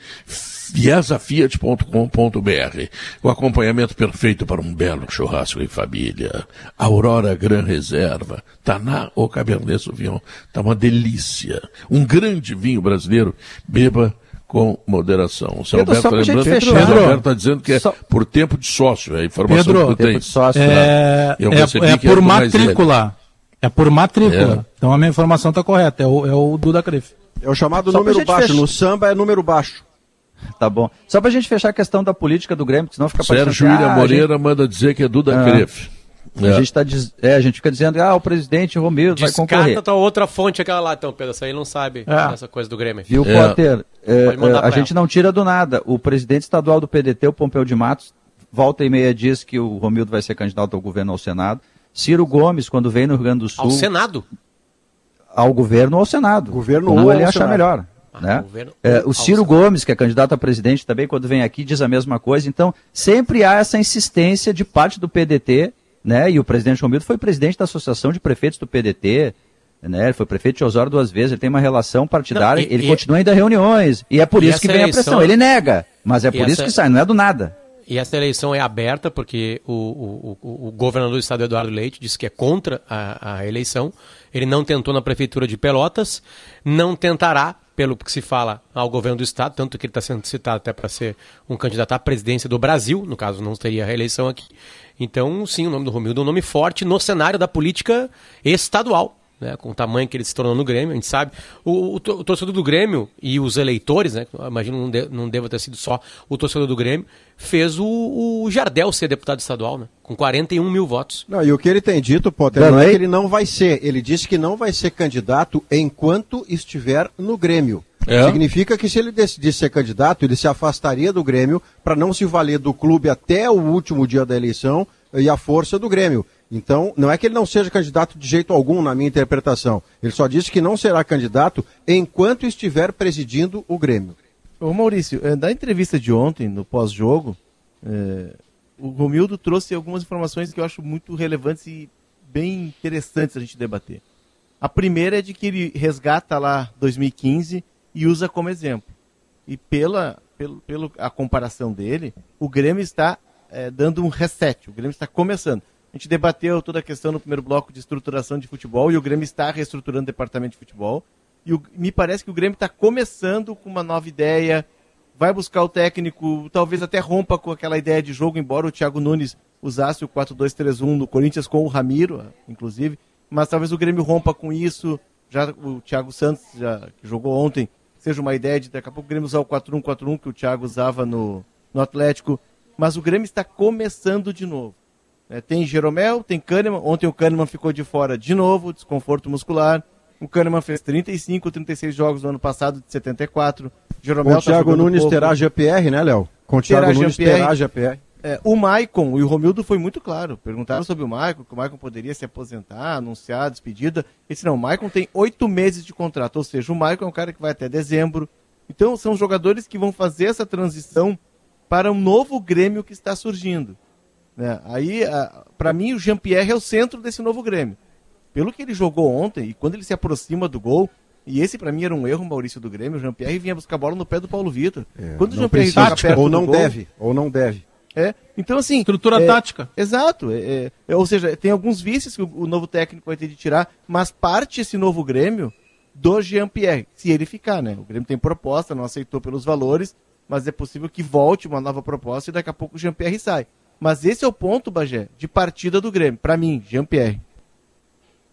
iesafiat.com.br. O acompanhamento perfeito para um belo churrasco em família. Aurora Gran Reserva. Taná ou Cabernet Sauvignon. Tá uma delícia. Um grande vinho brasileiro. Beba com moderação. O Pedro, Alberto, lembrando, fechar, o Alberto está dizendo que é só... por tempo de sócio, é a informação Pedro, que tu tem. Sócio, é, eu é, é por matrícula. É por matrícula. É. Então a minha informação está correta, é o, é o Duda Crif. É o chamado só número baixo, fech... no samba é número baixo. Tá bom. Só para a gente fechar a questão da política do Grêmio, senão fica Sérgio William ah, Moreira gente... manda dizer que é Duda ah. Cref. É. A, gente tá, é, a gente fica dizendo, ah, o presidente Romildo vai concorrer. Descarta tua outra fonte aquela lá, então, Pedro. Essa aí não sabe é. essa coisa do Grêmio. Viu, é. Potter? É, é a gente não tira do nada. O presidente estadual do PDT, o Pompeu de Matos, volta e meia diz que o Romildo vai ser candidato ao governo ao Senado. Ciro Gomes, quando vem no Rio Grande do Sul... Ao Senado? Ao governo ou ao Senado. Governo ou ele achar melhor. Ah, né? Governo, é, o Ciro Gomes, que é candidato a presidente também, quando vem aqui, diz a mesma coisa. Então, sempre há essa insistência de parte do PDT né? E o presidente Romildo foi presidente da Associação de Prefeitos do PDT, né? Ele foi prefeito de Osório duas vezes, ele tem uma relação partidária, não, e, ele e, continua ainda reuniões, e é por isso que vem eleição, a pressão. Ele nega, mas é por essa, isso que sai, não é do nada. E essa eleição é aberta porque o, o, o, o governador do estado, Eduardo Leite, disse que é contra a, a eleição. Ele não tentou na prefeitura de Pelotas, não tentará pelo que se fala ao governo do estado, tanto que ele está sendo citado até para ser um candidato à presidência do Brasil, no caso não teria reeleição aqui. Então, sim, o nome do Romildo é um nome forte no cenário da política estadual. Né, com o tamanho que ele se tornou no Grêmio, a gente sabe. O, o, o torcedor do Grêmio e os eleitores, né, imagino não, de, não deva ter sido só o torcedor do Grêmio, fez o, o Jardel ser deputado estadual, né, com 41 mil votos. Não, e o que ele tem dito, Potter, não é que ele não vai ser. Ele disse que não vai ser candidato enquanto estiver no Grêmio. É. Significa que se ele decidir ser candidato, ele se afastaria do Grêmio para não se valer do clube até o último dia da eleição e a força do Grêmio. Então, não é que ele não seja candidato de jeito algum, na minha interpretação. Ele só disse que não será candidato enquanto estiver presidindo o Grêmio. Ô Maurício, na eh, entrevista de ontem, no pós-jogo, é, o Romildo trouxe algumas informações que eu acho muito relevantes e bem interessantes a gente debater. A primeira é de que ele resgata lá 2015 e usa como exemplo. E pela, pelo, pelo a comparação dele, o Grêmio está é, dando um reset, o Grêmio está começando. A gente debateu toda a questão no primeiro bloco de estruturação de futebol e o Grêmio está reestruturando o departamento de futebol. E o, me parece que o Grêmio está começando com uma nova ideia, vai buscar o técnico, talvez até rompa com aquela ideia de jogo, embora o Thiago Nunes usasse o 4-2-3-1 no Corinthians com o Ramiro, inclusive, mas talvez o Grêmio rompa com isso, já o Thiago Santos, já, que jogou ontem, seja uma ideia de daqui a pouco o Grêmio usar o 4-1-4-1 que o Thiago usava no, no Atlético. Mas o Grêmio está começando de novo. É, tem Jeromel, tem Kahneman. Ontem o Kahneman ficou de fora de novo, desconforto muscular. O Kahneman fez 35, 36 jogos no ano passado, de 74. Jeromel Com o tá Thiago Nunes pouco. terá GPR, né, Léo? Com o Thiago Nunes terá GPR. É, o Maicon e o Romildo foi muito claro. Perguntaram sobre o Maicon, que o Maicon poderia se aposentar, anunciar a despedida. Ele disse, não, o Maicon tem oito meses de contrato, ou seja, o Maicon é um cara que vai até dezembro. Então são jogadores que vão fazer essa transição para um novo Grêmio que está surgindo. Né? Aí, para mim, o Jean-Pierre é o centro desse novo Grêmio. Pelo que ele jogou ontem, e quando ele se aproxima do gol, e esse para mim era um erro, Maurício do Grêmio, o Jean-Pierre vinha buscar a bola no pé do Paulo Vitor. É, quando o Jean-Pierre joga perto ou não gol, deve, ou não deve. É, então assim... Estrutura é, tática. Exato. É, é, ou seja, tem alguns vícios que o, o, novo técnico vai ter de tirar, mas parte esse novo Grêmio do Jean-Pierre, se ele ficar, né? O Grêmio tem proposta, não aceitou pelos valores, mas é possível que volte uma nova proposta e daqui a pouco o Jean-Pierre sai. Mas esse é o ponto, Bagé, de partida do Grêmio. Para mim, Jean-Pierre.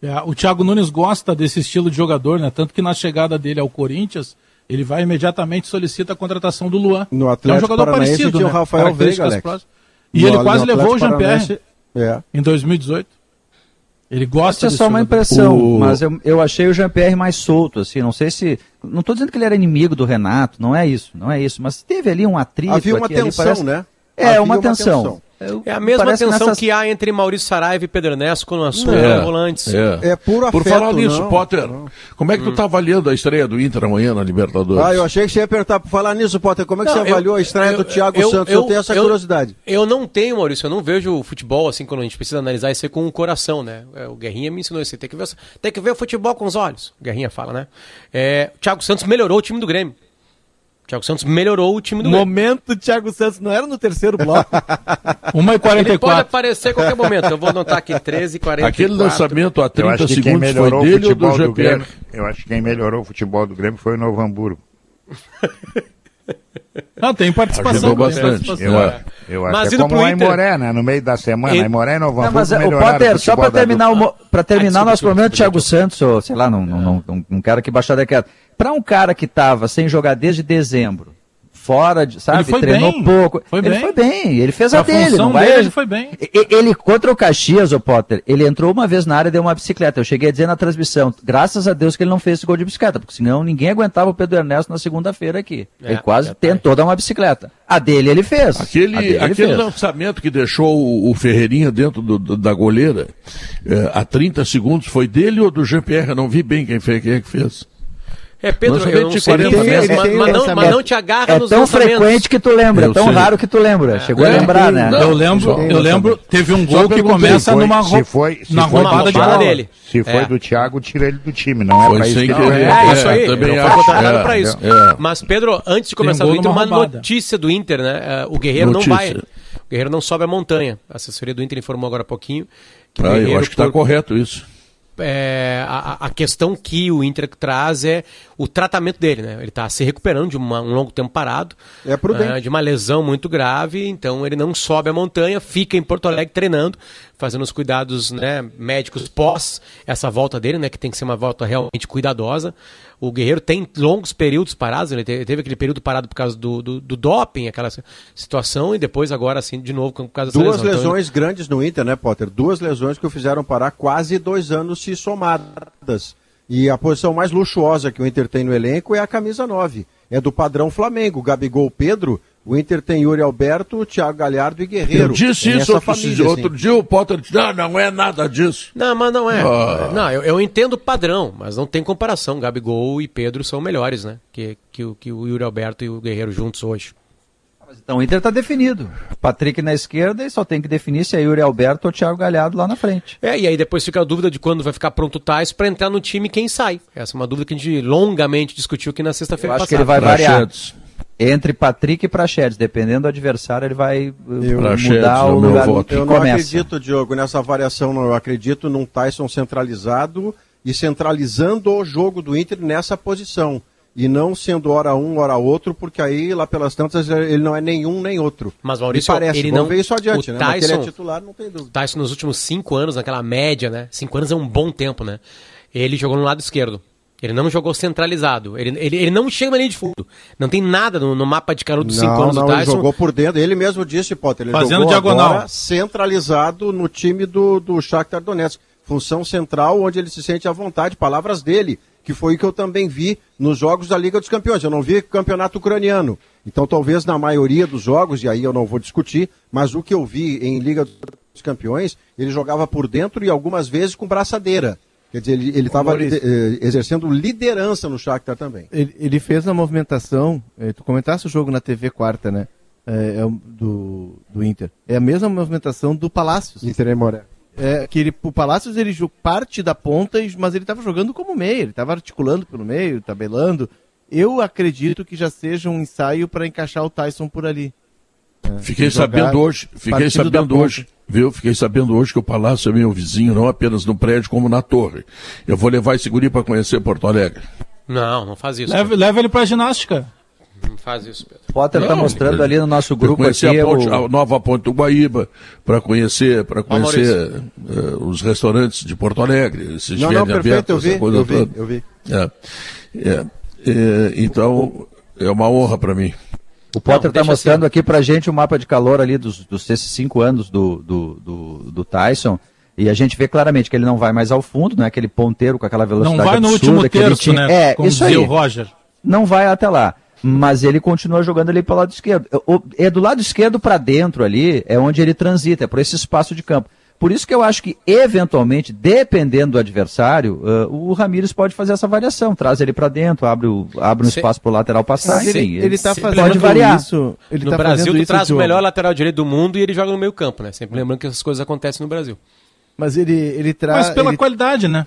É, o Thiago Nunes gosta desse estilo de jogador, né? Tanto que na chegada dele ao Corinthians, ele vai imediatamente solicita a contratação do Luan. No Atlético é um jogador Paranaense parecido, né? o Rafael Veiga, Alex. E no, ele quase levou o Jean-Pierre é. em 2018. Ele gosta Isso é só uma impressão, o... mas eu, eu achei o Jean-Pierre mais solto, assim, não sei se... Não estou dizendo que ele era inimigo do Renato, não é isso, não é isso, mas teve ali um atrito Havia uma aqui, tensão, parece... né? É, Havia uma tensão. Eu, é a mesma tensão nessas... que há entre Maurício Saraiva e Pedro Ernesto quando assunto é, volantes. É, é puro afeto, Por falar nisso, não, Potter, não. como é que tu tá avaliando a estreia do Inter amanhã na Libertadores? Ah, eu achei que você ia perguntar, por falar nisso, Potter, como é que Não, você eu- avaliou a estreia eu- do Thiago eu- Santos? eu- Eu, tenho essa eu- curiosidade. Eu não tenho, Maurício, eu não vejo o futebol assim quando a gente precisa analisar isso aí com o coração, né? É, O Guerrinha me ensinou isso. aí, Tem que ver, tem que ver o futebol com os olhos. O Guerrinha fala, né? É, o Thiago Santos melhorou o time do Grêmio. Thiago Santos melhorou o time do Grêmio. Momento Thiago Santos, não era no terceiro bloco? 1 e Ele pode 44 aparecer a qualquer momento. Eu vou anotar aqui 13 44 Aquele lançamento a Eu 30 acho que quem segundos foi melhorou o dele ou do futebol do Jean-Pierre? Grêmio, eu acho que quem melhorou o futebol do Grêmio foi o Novo Hamburgo. Não, tem participação. Ajudou bastante. participação. Eu, É. eu acho Mas que é indo como pro o Inter- Aimoré, né? No meio da semana, E- Aimoré e Novo Não, mas o melhoraram Potter, só para terminar, o, pra terminar o nosso desculpa, Thiago Santos, ou sei lá, não, não, não- um, um cara que baixou quieto. Para um cara que estava sem jogar desde dezembro, fora de, sabe, Ele foi treinou bem. pouco. Foi ele bem. foi bem, ele fez A a dele. Não vai... dele, ele foi bem. Ele, contra o Caxias, o Potter, ele entrou uma vez na área e deu uma bicicleta. Eu cheguei a dizer na transmissão, graças a Deus que ele não fez esse gol de bicicleta, porque senão ninguém aguentava o Pedro Ernesto na segunda-feira aqui. É, ele quase detalhe. tentou dar uma bicicleta. A dele ele fez. Aquele, ele aquele fez. lançamento que deixou o, o Ferreirinha dentro do- do- da goleira eh, a 30 segundos foi dele ou do Jean-Pierre? Eu não vi bem quem, fez, quem é que fez. É, Pedro, eu não de sei 40 fez, metros. mas, mas não, mas não te agarra É nos tão frequente que tu lembra, Eu é tão sei. raro que tu lembra. Chegou a É, lembrar, né? não, Eu lembro, só- eu lembro, teve um gol que começa foi- numa, se foi- se na foi roubada de bola. dele. Se foi É. do Thiago, tira ele do time, não é Foi pra isso que ele. É, isso aí. também não foi contratado É, pra isso. é. Mas, Pedro, antes de começar o Inter, uma notícia do Inter, né? É, O Guerreiro não vai. O Guerreiro não sobe a montanha. A assessoria do Inter informou agora há pouquinho. Ah, eu acho que está correto isso. É, a, a questão que o Inter traz é o tratamento dele, né? Ele está se recuperando de uma- um longo tempo parado, É eh, de uma lesão muito grave, então ele não sobe a montanha, fica em Porto Alegre treinando, fazendo os cuidados né, médicos pós essa volta dele, né? Que tem que ser uma volta realmente cuidadosa. O Guerreiro tem longos períodos parados, ele te- teve aquele período parado por causa do, do, do doping, aquela situação, e depois agora assim de novo por causa Duas lesão. Então, lesões grandes no Inter, né, Potter? Duas lesões que o fizeram parar quase dois anos se somadas. E a posição mais luxuosa que o Inter tem no elenco é a camisa 9. É do padrão Flamengo. Gabigol Pedro, o Inter tem Yuri Alberto, Thiago Galhardo e Guerreiro. Eu disse isso outro, família, outro assim. dia, o Potter disse, não, não é nada disso. Não, mas não é. Ah. Não, eu, eu entendo o padrão, mas não tem comparação. Gabigol e Pedro são melhores, né? Que, que, o- que o Yuri Alberto e o Guerreiro juntos hoje. Então o Inter está definido. Patrick na esquerda e só tem que definir se é Yuri Alberto ou Thiago Galhardo lá na frente. É, e aí depois fica a dúvida de quando vai ficar pronto o Tais para entrar no time quem sai. Essa é uma dúvida que a gente longamente discutiu aqui na Eu sexta-feira acho que passada. ele vai variar. Entre Patrick e Praxedes, dependendo do adversário, ele vai uh, Praxedes mudar é o meu lugar voto. que Eu não começa. acredito, Diogo, nessa variação, não. Eu acredito num Tyson centralizado e centralizando o jogo do Inter nessa posição. E não sendo hora um, hora outro, porque aí, lá pelas tantas, ele não é nenhum nem outro. Mas, Maurício, Me parece. ele Vamos não- ver isso adiante, o né? Que ele é Tyson- titular, não tem dúvida. Tyson nos últimos cinco anos, naquela média, né? Cinco anos é um bom tempo, né? Ele jogou no lado esquerdo. Ele não jogou centralizado. Ele, ele, ele não chega na linha de fundo. Não tem nada no, no mapa de calor dos cinco Não, anos não, do ele Tyson. jogou por dentro. Ele mesmo disse, Potter, ele Fazendo jogou diagonal. agora centralizado no time do, do Shakhtar Donetsk. Função central, onde ele se sente à vontade. Palavras dele, que foi o que eu também vi nos jogos da Liga dos Campeões. Eu não vi campeonato ucraniano. Então, talvez na maioria dos jogos, e aí eu não vou discutir, mas o que eu vi em Liga dos Campeões, ele jogava por dentro e algumas vezes com braçadeira. Quer dizer, ele estava Maurício. exercendo liderança no Shakhtar também. Ele, ele fez uma movimentação, eh, tu comentasse o jogo na TV quarta, né? É, é do, do Inter. É a mesma movimentação do Palácios. Inter e Moré. É, que ele, o Palácios ele parte da ponta, e- mas ele estava jogando como meio, ele estava articulando pelo meio, tabelando. Eu acredito que já seja um ensaio para encaixar o Tyson por ali. É, Fiquei sabendo hoje, fiquei sabendo hoje, viu? Fiquei sabendo hoje que o Palácio é meu vizinho, não apenas no prédio, como na torre. Eu vou levar esse guri para conhecer Porto Alegre. Não, não faz isso. Leva, leva ele pra ginástica. Não faz isso, Pedro. Potter está mostrando ali no nosso Para grupo aqui a, ponte- o- a nova ponte do Guaíba, para conhecer, para Maurício. conhecer eh, os restaurantes de Porto Alegre, esses Não, não, perfeito, eu abertos, vi, essa coisa eu vi, toda. eu vi. É. É. É, então, é uma honra para mim. O Potter está deixa mostrando assim. aqui pra gente o mapa de calor ali dos, dos esses cinco anos do, do, do, do Tyson. E a gente vê claramente que ele não vai mais ao fundo, não é aquele ponteiro com aquela velocidade Não vai no absurda último que ele terço, tinha. né? É, como isso aí. o Roger. Não vai até lá. Mas ele continua jogando ali pelo lado esquerdo. É do lado esquerdo para dentro ali, é onde ele transita, é por esse espaço de campo. Por isso que eu acho que, eventualmente, dependendo do adversário, eh, o Ramires pode fazer essa variação. Traz ele para dentro, abre, o, abre um espaço para o lateral passar. Mas ele, ele tá se- fazendo pode variar. isso. Ele no tá Brasil, tu isso, traz o melhor lateral direito do mundo e ele joga no meio campo, né? Sempre lembrando que essas coisas acontecem no Brasil. Mas ele, ele traz. Mas pela ele, qualidade, né?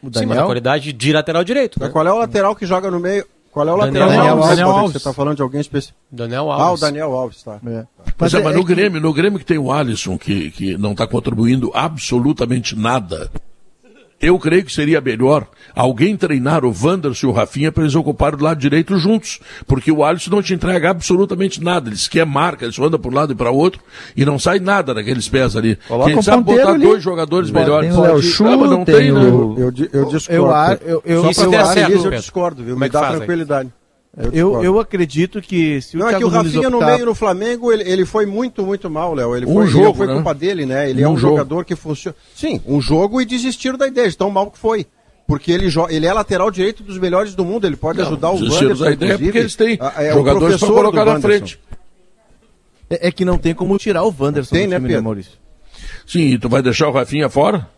o Sim, mas a Daniel, qualidade de lateral direito, né? Qual é o lateral que joga no meio? Qual é o Daniel lateral? Alves. Daniel Alves. Você está falando de alguém específico? Daniel Ah, o Alves. Daniel Alves, tá. É. Mas, é, mas é no que- Grêmio, no Grêmio que tem o Alisson, que, que não está contribuindo absolutamente nada. Eu creio que seria melhor alguém treinar o Wanderson e o Rafinha para eles ocuparem o lado direito juntos. Porque o Alisson não te entrega absolutamente nada. Eles quer marca, eles andam para um lado e para outro e não sai nada daqueles pés ali. Coloca Quem um sabe ponteiro botar ali. dois jogadores Pode- melhores. tem o Léo Chu, Ah, não tem tem, né? o- Eu, di- eu discordo. eu eu- eu- eu, certo, feliz, eu Pedro. discordo, viu? Como Me é dá faz aí? Eu, Eu, eu acredito que se o Não, é que Thiago o Nunes Rafinha no optar- meio no Flamengo, ele, ele foi muito, muito mal, Léo. Ele Um foi, ele jogo, foi né? culpa dele, né? Ele é Um um jogo. jogador que funciona. Sim, um jogo e desistiram da ideia, de tão mal que foi. Porque ele, jo- ele é lateral direito dos melhores do mundo, ele pode Não, ajudar o desistiram Wanderson, da ideia inclusive. porque eles têm Ah, é o jogadores para colocar na frente. É, é que não tem como tirar o Wanderson Tem, do né, time, Pedro? Maurício? Sim, e tu vai deixar o Rafinha fora?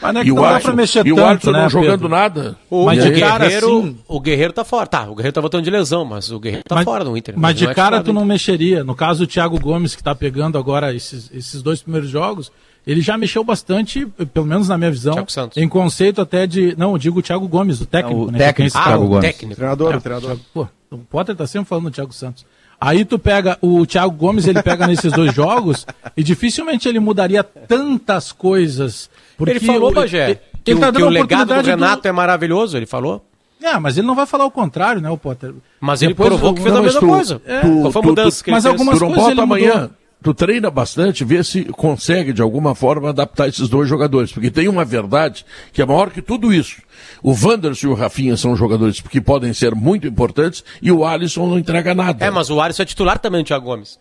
Mas não é E que o não dá Alisson, pra mexer e o tanto, Alisson né, não jogando Pedro? nada. O, Mas o de cara, Guerreiro, assim- o Guerreiro tá fora. Tá, o Guerreiro tá voltando de lesão, mas o Guerreiro tá mas, fora no Inter. Mas Ele de é cara tu não mexeria. No caso do Thiago Gomes, que está pegando agora esses, esses dois primeiros jogos, ele já mexeu bastante, pelo menos na minha visão, em conceito até de. Não, eu digo o Thiago Gomes, o técnico. Não, o né, técnico, que é quem Thiago escala. Gomes. técnico. Treinador, É, o treinador. Pô, o Potter tá sempre falando do Thiago Santos. Aí tu pega o Thiago Gomes, ele pega nesses dois jogos e dificilmente ele mudaria tantas coisas. Porque Ele falou, o- Bagé, ele- que, ele tá o, que dando o a legado do Renato é maravilhoso, ele falou. É, mas ele não vai falar o contrário, né, o Potter? Mas ele Depois provou que fez Não, a mesma tu- coisa. é, Qual foi a tu- mudança tu- que ele mas fez? algumas tu não coisas bota amanhã. Tu treina bastante, vê se consegue de alguma forma adaptar esses dois jogadores. Porque tem uma verdade que é maior que tudo isso. O Wanderson e o Rafinha são jogadores que podem ser muito importantes e o Alisson não entrega nada. É, mas o Alisson é titular também do Thiago Gomes.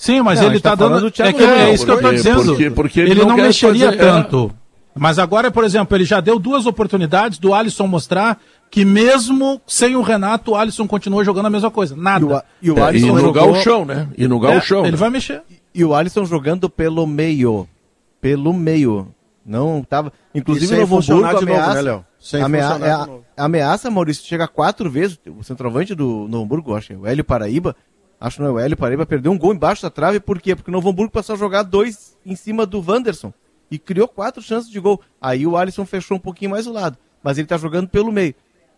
Sim, mas Não, ele gente tá dando. do Thiago é, que é isso que eu tô Porque- dizendo. porque- porque ele ele não não, mexeria fazer- tanto. Mas agora, por exemplo, ele já deu duas oportunidades do Alisson mostrar que mesmo sem o Renato, o Alisson continua jogando a mesma coisa. Nada. E o, e o É, e Alisson no jogou, galchão, né? E no É, galchão. ele né? vai mexer. e o Alisson jogando pelo meio. Pelo meio. Não tava. Inclusive E sem o Novo funcionar Hamburgo de novo, ameaça. né, Léo? Sem amea- é de a- novo. ameaça, Maurício, chega quatro vezes. O centroavante do Novo Hamburgo, acho que é o Hélio Paraíba. Acho que não é o Hélio Paraíba, perdeu um gol embaixo da trave. Por quê? Porque o Novo Hamburgo passou a jogar dois em cima do Wanderson. E criou quatro chances de gol. Aí o Alisson fechou um pouquinho mais o lado. Mas ele tá jogando pelo meio.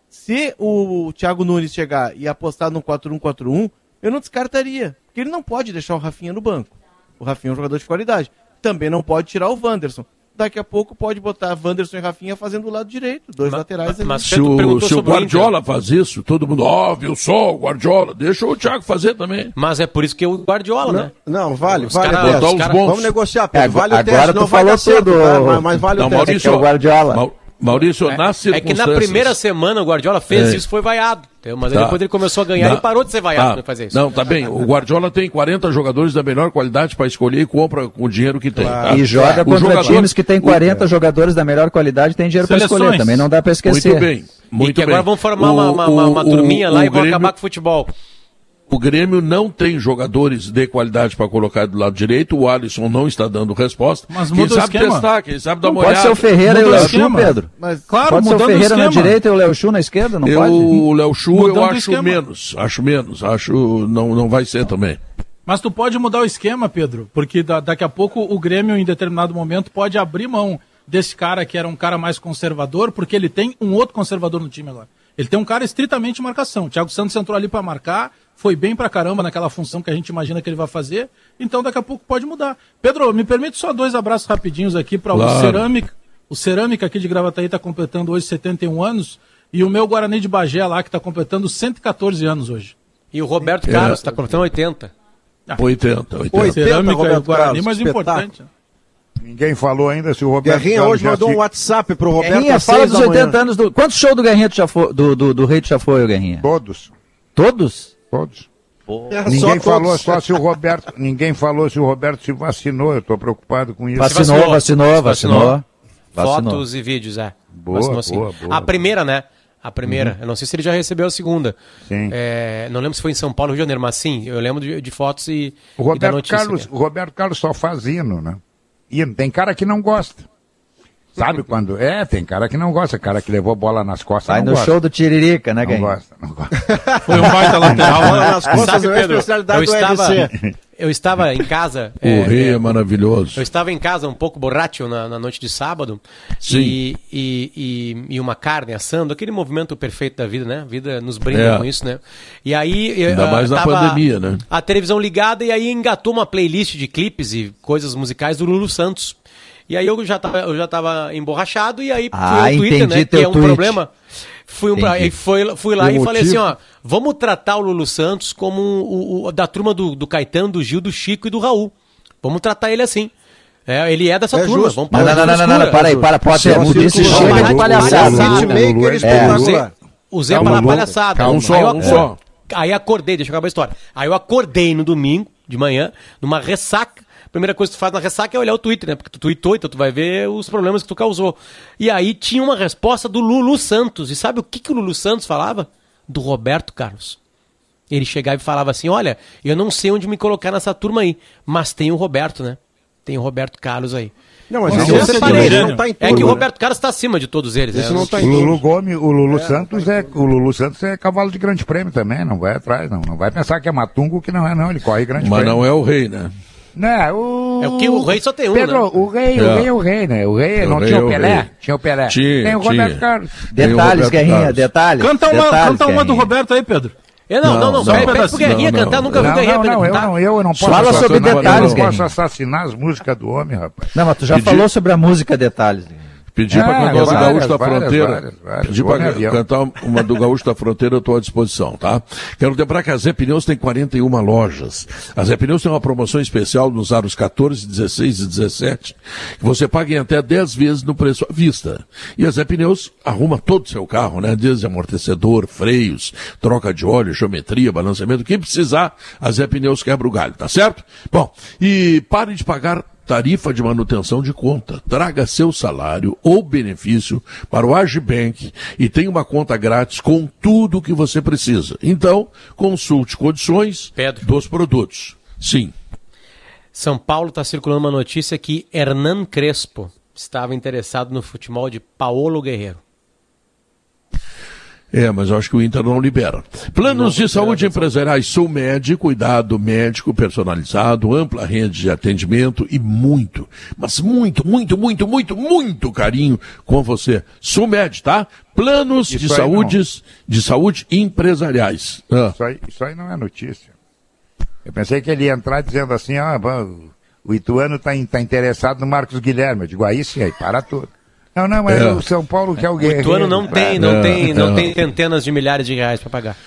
Se o Thiago Nunes chegar e apostar no 4-1-4-1, eu não descartaria. Porque ele não pode deixar o Rafinha no banco. O Rafinha é um jogador de qualidade. Também não pode tirar o Wanderson. Daqui a pouco pode botar Wanderson e Rafinha fazendo o lado direito. Dois Mas- laterais ali. mas- Se Tu o, se o o Guardiola faz isso, todo mundo, ó, viu só o Guardiola, deixa o Thiago fazer também. Mas é por isso que o Guardiola, né? Não, vale, Os vale cara- o teste. botar os cara- bons. Vamos negociar, Pedro. É, vale o agora teste. tu Não vai falou dar certo, tudo, tá? mas, mas vale Não, o teste. Maurício, É que é o Guardiola. Maurício, nas É que circunstâncias... na primeira semana o Guardiola fez É. isso, foi vaiado. Mas aí Tá. depois ele começou a ganhar Não. e parou de ser vaiado Tá. pra fazer isso. Não, tá bem. O Guardiola tem 40 jogadores da melhor qualidade para escolher e compra com o dinheiro que tem. tá? E joga O contra jogador- times que tem 40 jogadores da melhor qualidade e tem dinheiro para escolher. Também não dá para esquecer. Muito bem. Muito e que bem. agora vão formar uma, O- uma, uma, uma o- turminha lá o e vão Grêmio- acabar com o futebol. O Grêmio não tem jogadores de qualidade para colocar do lado direito. O Alisson não está dando resposta. Mas quem muda o sabe esquema. testar, quem sabe dar Não uma pode olhada. ser o Ferreira e o Muda Léo Chu, esquema. Pedro. Mas Claro, Pode ser o Ferreira na esquema. direita e o Léo Chu na esquerda? Não eu, pode? o Léo Chu, eu Mudando o acho menos. Acho menos. Acho não, não vai ser também. Mas tu pode mudar o esquema, Pedro, porque da- daqui a pouco o Grêmio, em determinado momento, pode abrir mão desse cara que era um cara mais conservador, porque ele tem um outro conservador no time agora. Ele tem um cara estritamente de marcação. O Thiago Santos entrou ali para marcar, foi bem pra caramba naquela função que a gente imagina que ele vai fazer, então daqui a pouco pode mudar. Pedro, me permite só dois abraços rapidinhos aqui para Claro. o Cerâmica. O Cerâmica aqui de Gravataí está completando hoje 71 anos, e o meu Guarani de Bagé lá, que está completando 114 anos hoje. E o Roberto É. Carlos está cortando 80. 80, 80. 80, Cerâmica e o Roberto Guarani, Carlos, mas espetáculo. importante. Ninguém falou ainda se o Roberto Guerrinha Carlos hoje mandou se- um WhatsApp pro Roberto Guerrinha, fala dos da manhã. 80 anos do. Quantos shows do Guerrinha tu já foi, do, do, do Rei tu já foi, Guerrinha? Todos, Todos? Todos. É, ninguém falou só se o Roberto, ninguém falou se o Roberto se vacinou. Eu estou preocupado com isso. Vacinou, vacinou, vacinou. vacinou. Fotos e vídeos, é. Boa, vacinou, boa, boa, A primeira, né? A primeira. Uhum. Eu não sei se ele já recebeu a segunda. Sim. É, não lembro se foi em São Paulo ou Rio de Janeiro, mas sim, eu lembro de, de fotos e, o Roberto e notícia, Carlos, O Roberto Carlos só faz hino, né? Hino. Tem cara que não gosta. Sabe quando? É, tem cara que não gosta, cara que levou bola nas costas. Vai no gosta. show do Tiririca, né, Não gosta, não gosta. Foi um baita lateral. bola nas costas Sabe, Pedro, especialidade eu do estava, eu estava em casa. O é, rei é, maravilhoso. Eu estava em casa um pouco borracho na, na noite de sábado. Sim. E, e, e, e uma carne assando, aquele movimento perfeito da vida, né? A vida nos brinda É. com isso, né? E aí. Ainda mais na pandemia, né? A televisão ligada e aí engatou uma playlist de clipes e coisas musicais do Lulu Santos. E aí eu já tava, eu já tava emborrachado e aí Ah, fui ao Twitter, né? Que é um tweet. problema. Fui, um, foi, fui lá O e falei assim, ó, vamos tratar o Lulu Santos como o, o- da turma do, do Caetano, do Gil, do Chico e do Raul. Vamos tratar ele assim. É, ele é dessa É turma. justo. Vamos Não, não, não, não, não, não, para aí, para, pode ser. o Disse círculo chega de palhaçada. É- espetacular. Usei para Lulu, palhaçada. Um só, um só. aí acordei, deixa eu acabar a história. Aí eu acordei no domingo, de manhã, numa ressaca. Primeira coisa que tu faz na ressaca é olhar o Twitter, né? Porque tu tweetou, então tu vai ver os problemas que tu causou. E aí tinha uma resposta do Lulu Santos. E sabe o que, que o Lulu Santos falava? Do Roberto Carlos. Ele chegava e falava assim: Olha, eu não sei onde me colocar nessa turma aí, mas tem o Roberto, né? Tem o Roberto Carlos aí. Não, mas Não, esse eu eu separei, né? não tá em É tudo, que o né? Roberto Carlos está acima de todos eles. Esse né? não tá O em Lulu tudo. Gomes, o Lulu Santos é o Lulu Santos é cavalo de grande prêmio também, não vai atrás, não. Não vai pensar que é matungo que não é, não. Ele corre grande Mas prêmio. não é o rei, né? Não, o... É o que o rei só tem um, Pedro, né? o rei, É. o rei é o rei, né? O rei O não rei tinha é o Pelé? rei. Tinha o Pelé. Tinha, Tem o Roberto tinha. Carlos. Detalhes, Guerrinha, detalhes. Canta uma, detalhes, canta uma do. Roberto aí, Pedro. É, não, não, não, Não, só não. pede pro Guerrinha Não, cantar, não. nunca vi Guerrinha não, não, eu não, eu não posso Fala assassinar- sobre eu detalhes, não posso assassinar as músicas do homem, rapaz. Não, mas tu já falou sobre a música Detalhes. Pedi Ah, cantar do várias, Gaúcho da várias, Fronteira. várias, várias. Pedi avião. cantar uma do Gaúcho da Fronteira, eu estou à disposição, tá? Quero lembrar que a Zé Pneus tem 41 lojas. A Zé Pneus tem uma promoção especial nos aros 14, 16 e 17, que você paga em até 10 vezes no preço à vista. E a Zé Pneus arruma todo o seu carro, né? Desde amortecedor, freios, troca de óleo, geometria, balanceamento, o que precisar, a Zé Pneus quebra o galho, tá certo? Bom, e pare de pagar tarifa de manutenção de conta. Traga seu salário ou benefício para o Agibank e tenha uma conta grátis com tudo o que você precisa. Então, consulte condições Pedro. dos produtos. Sim. São Paulo está circulando uma notícia que Hernan Crespo estava interessado no futebol de Paolo Guerreiro. É, mas eu acho que o Inter não libera. Planos de saúde empresariais Sulmed, cuidado médico personalizado, ampla rede de atendimento e muito, mas muito, muito, muito, muito, muito carinho com você. Sulmed, tá? Planos Isso de aí saúde, de saúde empresariais. Ah. Isso aí, isso aí não é notícia. Eu pensei que ele ia entrar dizendo assim, ah, bom, o Ituano está tá interessado no Marcos Guilherme. Eu digo, aí sim, aí para tudo. Não, não, mas É. o São Paulo quer o O Guerreiro. Ituano não tem, não É, tem, não é. tem centenas de milhares de reais para pagar.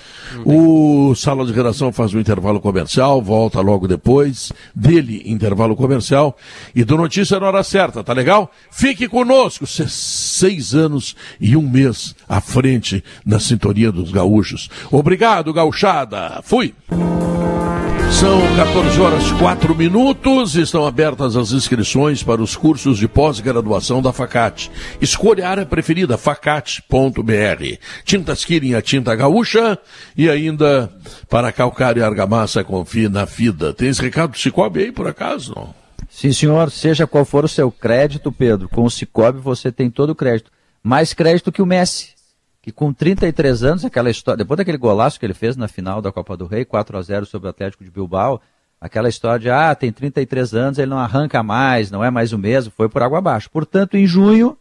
O Sala de Redação faz um intervalo comercial, volta logo depois dele, intervalo comercial, e do Notícia na hora certa, tá legal? Fique conosco, se- seis anos e um mês à frente na sintonia dos gaúchos. Obrigado, gauchada. Fui! São 14 horas 4 minutos, estão abertas as inscrições para os cursos de pós-graduação da Facate. Escolha a área preferida, facate.br. Tintas Kirin, a tinta gaúcha, e ainda para calcário e argamassa, confie na FIDA. Tem esse recado do Cicobi aí, por acaso? Não? Sim, senhor, seja qual for o seu crédito, Pedro, com o Cicobi você tem todo o crédito. Mais crédito que o Messi, que com 33 anos, aquela história, depois daquele golaço que ele fez na final da Copa do Rei, 4 a 0 sobre o Atlético de Bilbao, aquela história de, ah, tem 33 anos, ele não arranca mais, não é mais o mesmo, foi por água abaixo. Portanto, em junho,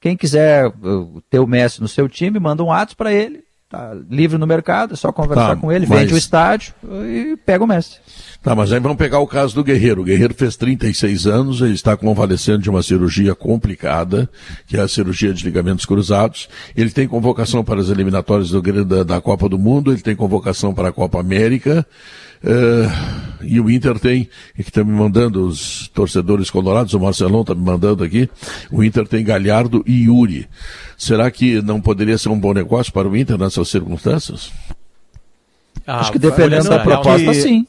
quem quiser uh, ter o Messi no seu time, manda um ato para ele, tá livre no mercado, é só conversar Tá, com ele, mas- vende o estádio e pega o Messi. Tá, mas aí vamos pegar o caso do Guerreiro. O Guerreiro fez 36 anos, ele está convalescendo de uma cirurgia complicada, que é a cirurgia de ligamentos cruzados. Ele tem convocação para as eliminatórias do, da, da Copa do Mundo, ele tem convocação para a Copa América. Eh, e o Inter tem, e que está me mandando os torcedores colorados, o Marcelão está me mandando aqui, o Inter tem Galhardo e Yuri. Será que não poderia ser um bom negócio para o Inter nessas circunstâncias? Ah, Acho que dependendo da proposta, que... sim.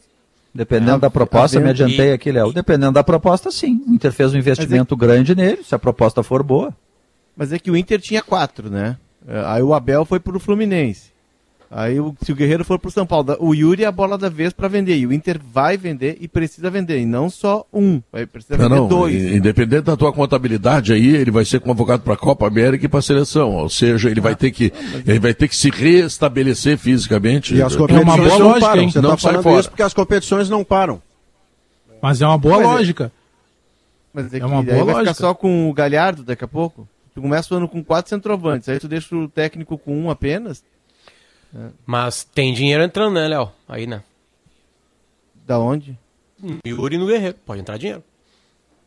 Dependendo é, da proposta, me adiantei aqui, Léo. Dependendo da proposta, sim. O Inter fez um investimento é que... grande nele, se a proposta for boa. Mas é que o Inter tinha quatro, né? É, aí o Abel foi pro Fluminense. Aí o, se o Guerreiro for pro São Paulo, o Yuri é a bola da vez para vender. E o Inter vai vender e precisa vender. E não só um, vai precisar vender não, dois. Independente da tua contabilidade aí, ele vai ser convocado para a Copa América e para a seleção. Ou seja, ele vai ter que ele vai ter que se restabelecer fisicamente. E as competições é uma boa lógica, param. Você não tá sai fora. isso porque as competições não param. Mas é uma boa mas é- lógica. É... Mas é, é uma boa vai lógica. ficar só com o Galhardo daqui a pouco. Tu começa o ano com quatro centroavantes, aí tu deixa o técnico com um apenas. Mas tem dinheiro entrando, né, Léo? Aí, né? Da onde? Yuri no Guerreiro. Pode entrar dinheiro.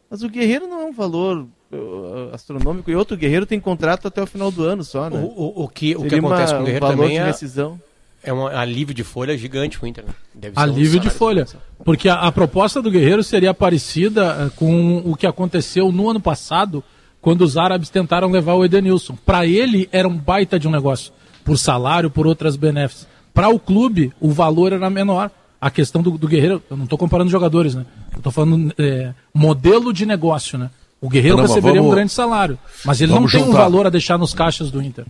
Mas o Guerreiro não é um valor uh, astronômico. E outro Guerreiro tem contrato até o final do ano só, né? O, o, o que, o que acontece uma, com o Guerreiro também é, decisão. é um alívio de folha gigante pro Inter. Né? alívio um de folha. Porque a, a, proposta do Guerreiro seria parecida uh, com o que aconteceu no ano passado, quando os árabes tentaram levar o Edenilson. Para ele era um baita de um negócio por salário, por outras benefícios. Para o clube, o valor era menor. A questão do, do Guerreiro, eu não estou comparando jogadores, né? Eu estou falando é, modelo de negócio, né? O Guerreiro não, receberia vamos, um grande salário, mas ele não tem um valor a deixar nos caixas do Inter.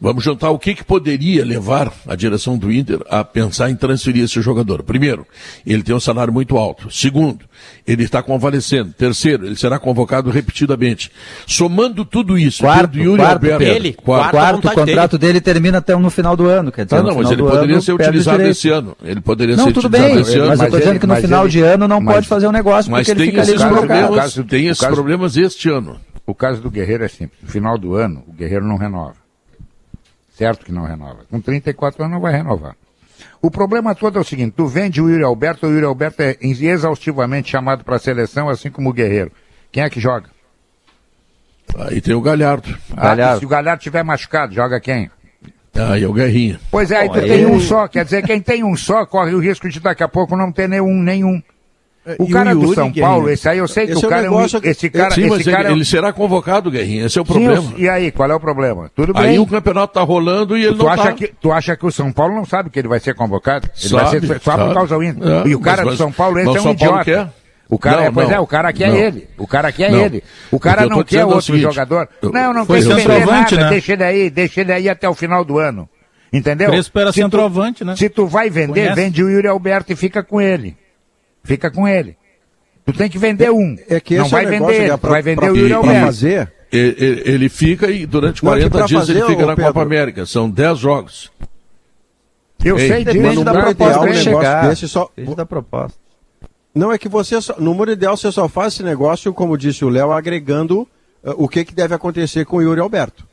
Vamos juntar o que, que poderia levar a direção do Inter a pensar em transferir esse jogador. Primeiro, ele tem um salário muito alto. Segundo, ele está convalescendo. Terceiro, ele será convocado repetidamente. Somando tudo isso, quarto, Yuri quarto, Alberto, ele, quarto, quarto o contrato dele. dele. termina até no final do ano. Quer dizer, ah, não, mas ele poderia ano, ser utilizado esse ano. Ele poderia não, ser tudo utilizado bem, esse ano. Mas, mas eu estou dizendo que no final ele, de ano não mas, pode fazer um negócio porque ele fica ali desblocado. Caso, tem esses caso, problemas este ano. O caso do Guerreiro é simples. No final do ano, o Guerreiro não renova. Certo que não renova. Com 34 anos não vai renovar. O problema todo é o seguinte: tu vende o Yuri Alberto, o Yuri Alberto é exaustivamente chamado para a seleção, assim como o Guerreiro. Quem é que joga? Aí tem o Galhardo. Ah, Galhardo. se o Galhardo tiver machucado, joga quem? Aí é o Guerrinha. Pois é, aí tu aí... tem um só. Quer dizer, quem tem um só corre o risco de daqui a pouco não ter nenhum. nenhum. O e cara o do São Paulo, esse aí eu sei que esse o cara é um, esse cara, Sim, esse cara ele, é ele, será convocado, Guerrinha, esse é o problema. Sim, e aí, qual é o problema? Tudo bem. Aí o campeonato tá rolando e ele tu não acha tá. Que, tu acha que o São Paulo não sabe que ele vai ser convocado? Ele sabe, vai ser só por causa do Inter. É, e o cara mas, do São Paulo, esse é um São idiota. Quer? O cara, não, é, pois não, é, o cara quer não, ele. O cara quer não, ele. O cara não quer outro seguinte, jogador. Não, não tem que vender nada. Né? Deixa ele aí, deixa ele aí até o final do ano. Entendeu? Crespo era centroavante, né? Se tu vai vender, Conhece? vende o Yuri Alberto e fica com ele. Fica com ele. Tu tem que vender um. É, é que não vai é vender, ele, pra, vai vender pra, o Yuri Alberto. fazer. Ele, ele, fica e durante 40 dias fazer, ele fica na Pedro. Copa América. São 10 jogos. Eu Ei, sei disso. da proposta um chegar. Desse só... da proposta. Não, é que você, só, no mundo ideal, você só faz esse negócio, como disse o Léo, agregando uh, o que, que deve acontecer com o Yuri Alberto.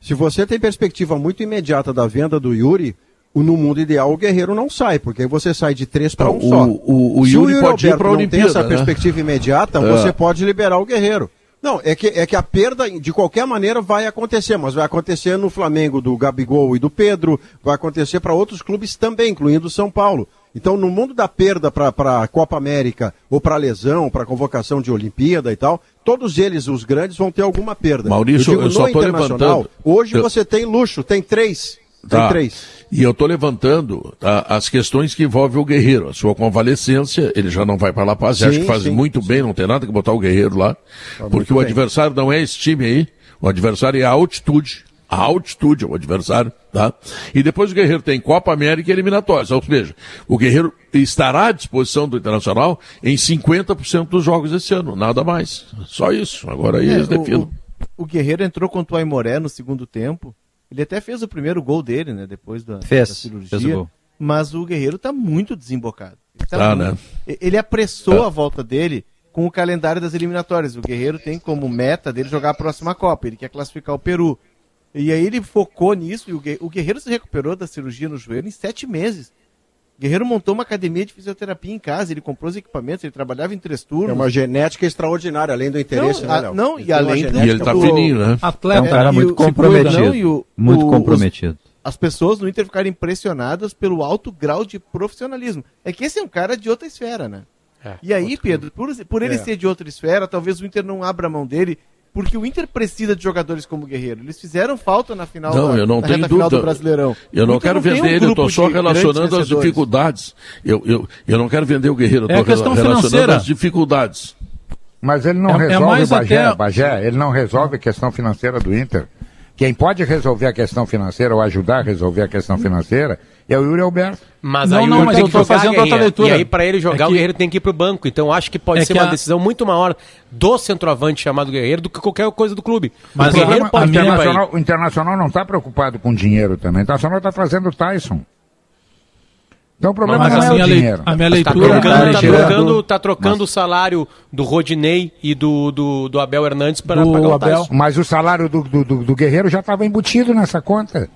Se você tem perspectiva muito imediata da venda do Yuri, no mundo ideal o Guerreiro não sai, porque aí você sai de três para um o, só. O, o, Se o Yuri pode ir não tem essa né? perspectiva imediata, é. você pode liberar o Guerreiro. Não, é que, é que a perda, de qualquer maneira, vai acontecer, mas vai acontecer no Flamengo do Gabigol e do Pedro, vai acontecer para outros clubes também, incluindo o São Paulo. Então, no mundo da perda para a Copa América, ou para lesão, para convocação de Olimpíada e tal, todos eles, os grandes, vão ter alguma perda. Maurício, eu, digo, eu só estou levantando. Hoje eu... você tem luxo, tem três. Tem tá. três. E eu estou levantando tá, as questões que envolvem o Guerreiro. A sua convalescência, ele já não vai para La Paz. Sim, acho que faz sim, muito sim. bem, não tem nada que botar o Guerreiro lá. Tá porque o bem. adversário não é esse time aí. O adversário é a altitude. A altitude é o adversário, tá? E depois o Guerreiro tem Copa América e eliminatórias. Ou seja, o Guerreiro estará à disposição do Internacional em 50% dos jogos esse ano. Nada mais. Só isso. Agora aí é, eles definem. O, o, Guerreiro entrou contra o Aimoré no segundo tempo ele até fez o primeiro gol dele, né? Depois da, fez, da cirurgia. Fez o gol. Mas o Guerreiro está muito desembocado. Ele, tá tá, muito... né? ele apressou é. a volta dele com o calendário das eliminatórias. O Guerreiro tem como meta dele jogar a próxima Copa. Ele quer classificar o Peru. E aí ele focou nisso e o Guerreiro se recuperou da cirurgia no joelho em sete meses. Guerreiro montou uma academia de fisioterapia em casa, ele comprou os equipamentos, ele trabalhava em três turnos. É uma genética extraordinária, além do interesse, não, né, Léo? Não, e além do... E ele tá fininho, né? Atleta. É um cara muito comprometido. o, muito o, comprometido. Os, as pessoas no Inter ficaram impressionadas pelo alto grau de profissionalismo. É que esse é um cara de outra esfera, né? É, e aí, Pedro, por, por ele é. ser de outra esfera, talvez o Inter não abra a mão dele porque o Inter precisa de jogadores como o Guerreiro. Eles fizeram falta na final, não, da, eu não na tenho reta dúvida. final do Brasileirão. Eu não quero não tem vender um ele, eu estou só relacionando as dificuldades. Eu, eu, eu não quero vender o Guerreiro, eu É a estou questão relacionando financeira. as dificuldades. Mas ele não É- é resolve, mais Bagé, até- Bagé, ele não resolve a questão financeira do Inter. Quem pode resolver a questão financeira ou ajudar a resolver a questão financeira é o Yuri Alberto. Mas Não, aí não, o mas eu jogar, fazendo outra leitura. E aí, para ele jogar, É o que- Guerreiro tem que ir pro banco. Então, acho que pode É ser que uma a- decisão muito maior do centroavante chamado Guerreiro do que qualquer coisa do clube. Mas o a- Guerreiro pode ele. Internacional, o Internacional não está preocupado com dinheiro também. O Internacional está trazendo o Tyson. Então o problema Mas não a é minha, o dinheiro. a minha Mas tá leitura. trocando, tá Alexandre, trocando, tá trocando o salário do Rodinei e do, do, do Abel Hernandes para Do pagar o Abel. Tyson. Mas o salário do, do, do- do Guerreiro já estava embutido nessa conta.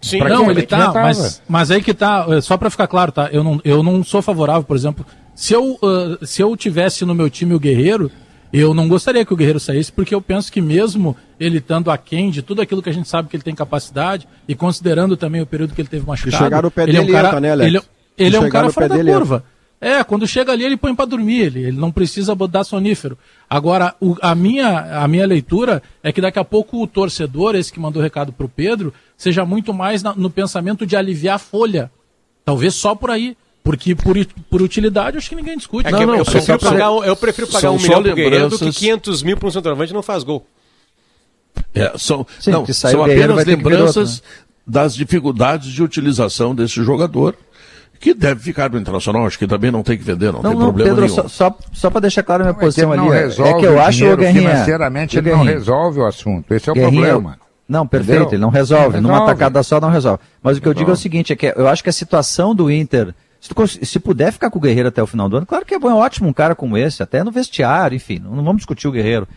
Sim, Pra Não, ele tá, mas, mas aí que tá, eh, só pra ficar claro, tá? Eu não, eu não sou favorável, por exemplo, se eu, ah, se eu tivesse no meu time o Guerreiro, eu não gostaria que o Guerreiro saísse, porque eu penso que mesmo ele estando aquém de tudo aquilo que a gente sabe que ele tem capacidade, e considerando também o período que ele teve machucado, chegar no pé ele é um dele cara, entra, né, Alex? ele, ele é um cara fora da dele curva. É, quando chega ali ele põe pra dormir, ele, ele não precisa dar sonífero. Agora, o- a, minha, a minha leitura é que daqui a pouco o torcedor, esse que mandou o recado pro Pedro, seja muito mais na- no pensamento de aliviar a folha. Talvez só por aí. Porque por, por utilidade acho que ninguém discute. É Não, que não, eu, prefiro pagar, um- eu prefiro pagar um milhão pro Guerreiro do que lembranças. 500 mil para um centroavante e não faz gol. É, são Sim, não, são o apenas lembranças outro, das dificuldades de utilização desse jogador, que deve ficar no Internacional. Acho que também não tem que vender, não, Não, tem não, problema Pedro, nenhum. só, só, para deixar claro a minha Não, é que posição não ali. é- é que eu acho, dinheiro, Guerrinha, financeiramente ele Guerrinha, não resolve o assunto. Esse é o Guerrinha, problema. Não, perfeito, Entendeu? ele não resolve. Não Numa resolve. tacada só não resolve. Mas o que eu digo é o seguinte, é que eu acho que a situação do Inter, se, tu se puder ficar com o Guerreiro até o final do ano, claro que é bom, é ótimo um cara como esse, até no vestiário, enfim, não, não vamos discutir o Guerreiro.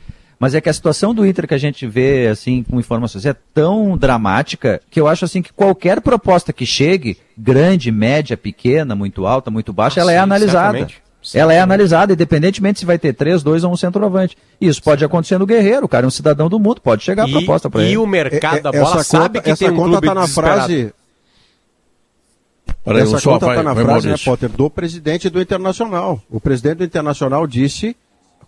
Mas é que a situação do Inter que a gente vê, assim, com informações, é tão dramática que eu acho, assim, que qualquer proposta que chegue, grande, média, pequena, muito alta, muito baixa, Ah, ela é sim, analisada. certamente. Ela é analisada, independentemente se vai ter três, dois ou um centroavante. E isso pode acontecer no Guerreiro, o cara é um cidadão do mundo, pode chegar a E, proposta para e ele. o mercado É- da é- bola essa sabe conta, que essa tem um conta clube tá na frase. Peraí, essa conta vai, está na vai, frase, né, Maurício. Potter, do presidente do Internacional. O presidente do Internacional disse,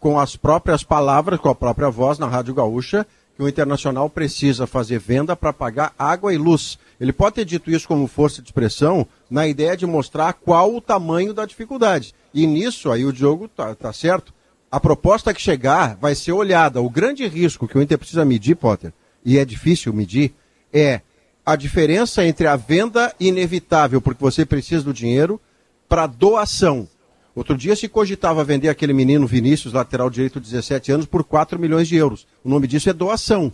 com as próprias palavras, com a própria voz na Rádio Gaúcha, que o Internacional precisa fazer venda para pagar água e luz. Ele pode ter dito isso como força de expressão, na ideia de mostrar qual o tamanho da dificuldade. E nisso, aí o Diogo tá, tá certo, a proposta que chegar vai ser olhada. O grande risco que o Inter precisa medir, Potter, e é difícil medir, é a diferença entre a venda inevitável, porque você precisa do dinheiro, para doação. Outro dia se cogitava vender aquele menino Vinícius, lateral direito, 17 anos, por 4 milhões de euros. O nome disso é doação.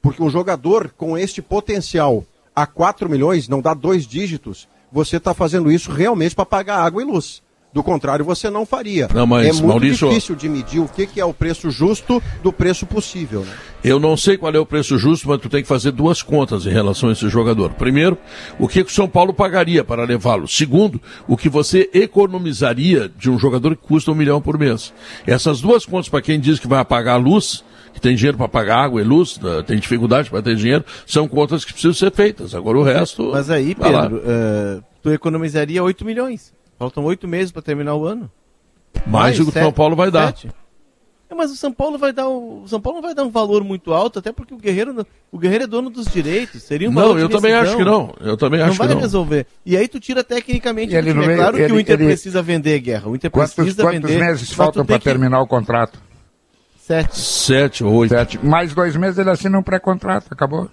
Porque um jogador com este potencial a 4 milhões, não dá dois dígitos, você está fazendo isso realmente para pagar água e luz. Do contrário, você não faria. Não, mas, é muito Maurício- difícil de medir o que, que é o preço justo do preço possível. Né? Eu não sei qual é o preço justo, mas tu tem que fazer duas contas em relação a esse jogador. Primeiro, o que que o São Paulo pagaria para levá-lo. Segundo, o que você economizaria de um jogador que custa um milhão por mês. Essas duas contas, para quem diz que vai apagar a luz, que tem dinheiro para pagar água e luz, eh, tem dificuldade para ter dinheiro, são contas que precisam ser feitas. Agora o resto. Mas aí. Pedro, eh, tu economizaria 8 milhões. Faltam 8 meses para terminar o ano. Mais do que o São Paulo vai dar. sete. É, mas o São Paulo vai dar o, o São Paulo não vai dar um valor muito alto, até porque o Guerreiro não- o Guerreiro é dono dos direitos, seria um valor Não, de eu também acho que não. Eu também Não acho vai que não. resolver. E aí tu tira tecnicamente ele time. É claro que o ele- Inter ele- precisa vender guerra. O Inter Quantos, precisa quantos vender. meses mas tu faltam para que- terminar o contrato? Sete. Sete ou oito. Sete. Mais dois meses ele assina um pré-contrato, acabou.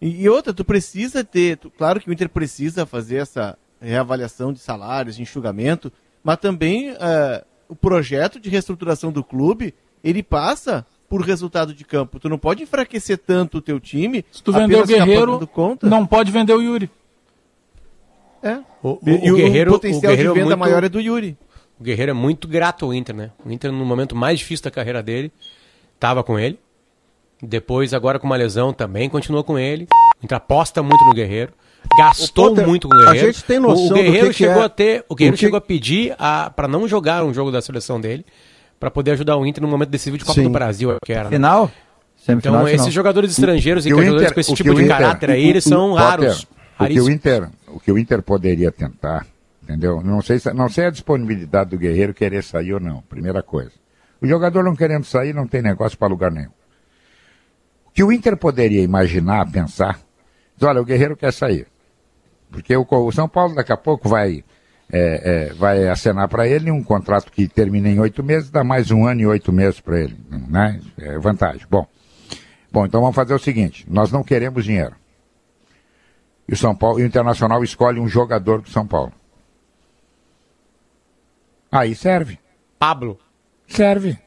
E, e outra, tu precisa ter. tu- claro que o Inter precisa fazer essa reavaliação de salários, enxugamento, mas também eh, o projeto de reestruturação do clube ele passa por resultado de campo. Tu não pode enfraquecer tanto o teu time. Se tu vender o Guerreiro, não pode vender o Yuri. É. O, o- E, o o, Guerreiro, potencial o Guerreiro de venda é muito, maior é do Yuri. O Guerreiro é muito grato ao Inter, né? O Inter, no momento mais difícil da carreira dele, tava com ele. Depois, agora com uma lesão, também continuou com ele. O Inter aposta muito no Guerreiro. Gastou Potter, muito com o a Guerreiro. gente tem noção o do Guerreiro que que chegou é- a ter, o Guerreiro o que- chegou a pedir a, para não jogar um jogo da seleção dele, para poder ajudar o Inter no momento decisivo de Copa Sim. do Brasil, eu que era. né? Final? Semifinal, Então, final. esses jogadores estrangeiros e E o jogadores Inter- com esse o tipo que de o Inter- caráter aí, eles são Potter, raros. O que, o. Inter, o que o Inter poderia tentar, entendeu? Não sei, se, não sei a disponibilidade do Guerreiro querer sair ou não, primeira coisa. O O jogador não querendo sair não tem negócio para lugar nenhum. O que o Inter poderia imaginar, pensar, diz, olha, o Guerreiro quer sair. Porque o, o São Paulo daqui a pouco vai, é, é, vai acenar para ele um contrato que termina em oito meses, dá mais um ano e oito meses para ele. Né? É vantagem. Bom. Bom, então vamos fazer o seguinte: nós não queremos dinheiro. E o São Paulo, e o Internacional escolhe um jogador do São Paulo. Aí serve. Pablo. Serve.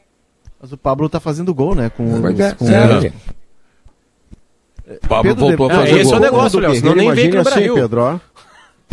Mas o Pablo tá fazendo gol, né? Com, Pois é, com serve. Pablo Pedro, voltou a depois- fazer esse é o gol. negócio, Léo, senão nem vem aqui no assim, Brasil. Pedro, ó.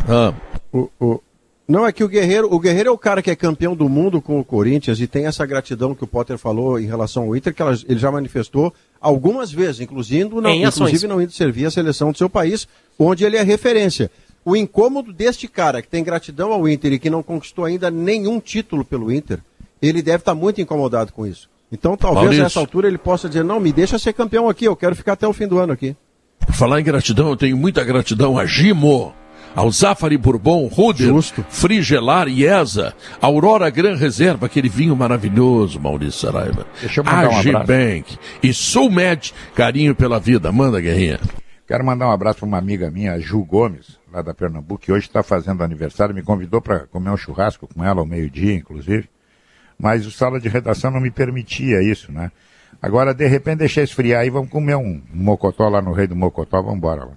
Ah, O, o- Não, é que o Guerreiro, o Guerreiro é o cara que é campeão do mundo com o Corinthians e tem essa gratidão que o Potter falou em relação ao Inter, que ela- ele já manifestou algumas vezes, inclusive não, inclusive não indo servir a seleção do seu país, onde ele é referência. O incômodo deste cara, que tem gratidão ao Inter e que não conquistou ainda nenhum título pelo Inter, ele deve estar muito incomodado com isso. Então, talvez Maurício. nessa altura ele possa dizer: não, me deixa ser campeão aqui, eu quero ficar até o fim do ano aqui. por falar em gratidão, eu tenho muita gratidão a Gimo, ao Zafari Bourbon, Ruder, Justo. Frigelar, Iesa, Aurora Gran Reserva, aquele vinho maravilhoso, Maurício Saraiva. Deixa eu mandar um abraço. Bank e Sulmed, carinho pela vida. Manda, Guerrinha. Quero mandar um abraço para uma amiga minha, a Ju Gomes, lá da Pernambuco, que hoje está fazendo aniversário, me convidou para comer um churrasco com ela ao meio-dia, inclusive. Mas o sala de redação não me permitia isso, né? Agora, de repente, deixei esfriar aí, vamos comer um mocotó lá no Rei do Mocotó, vamos embora lá.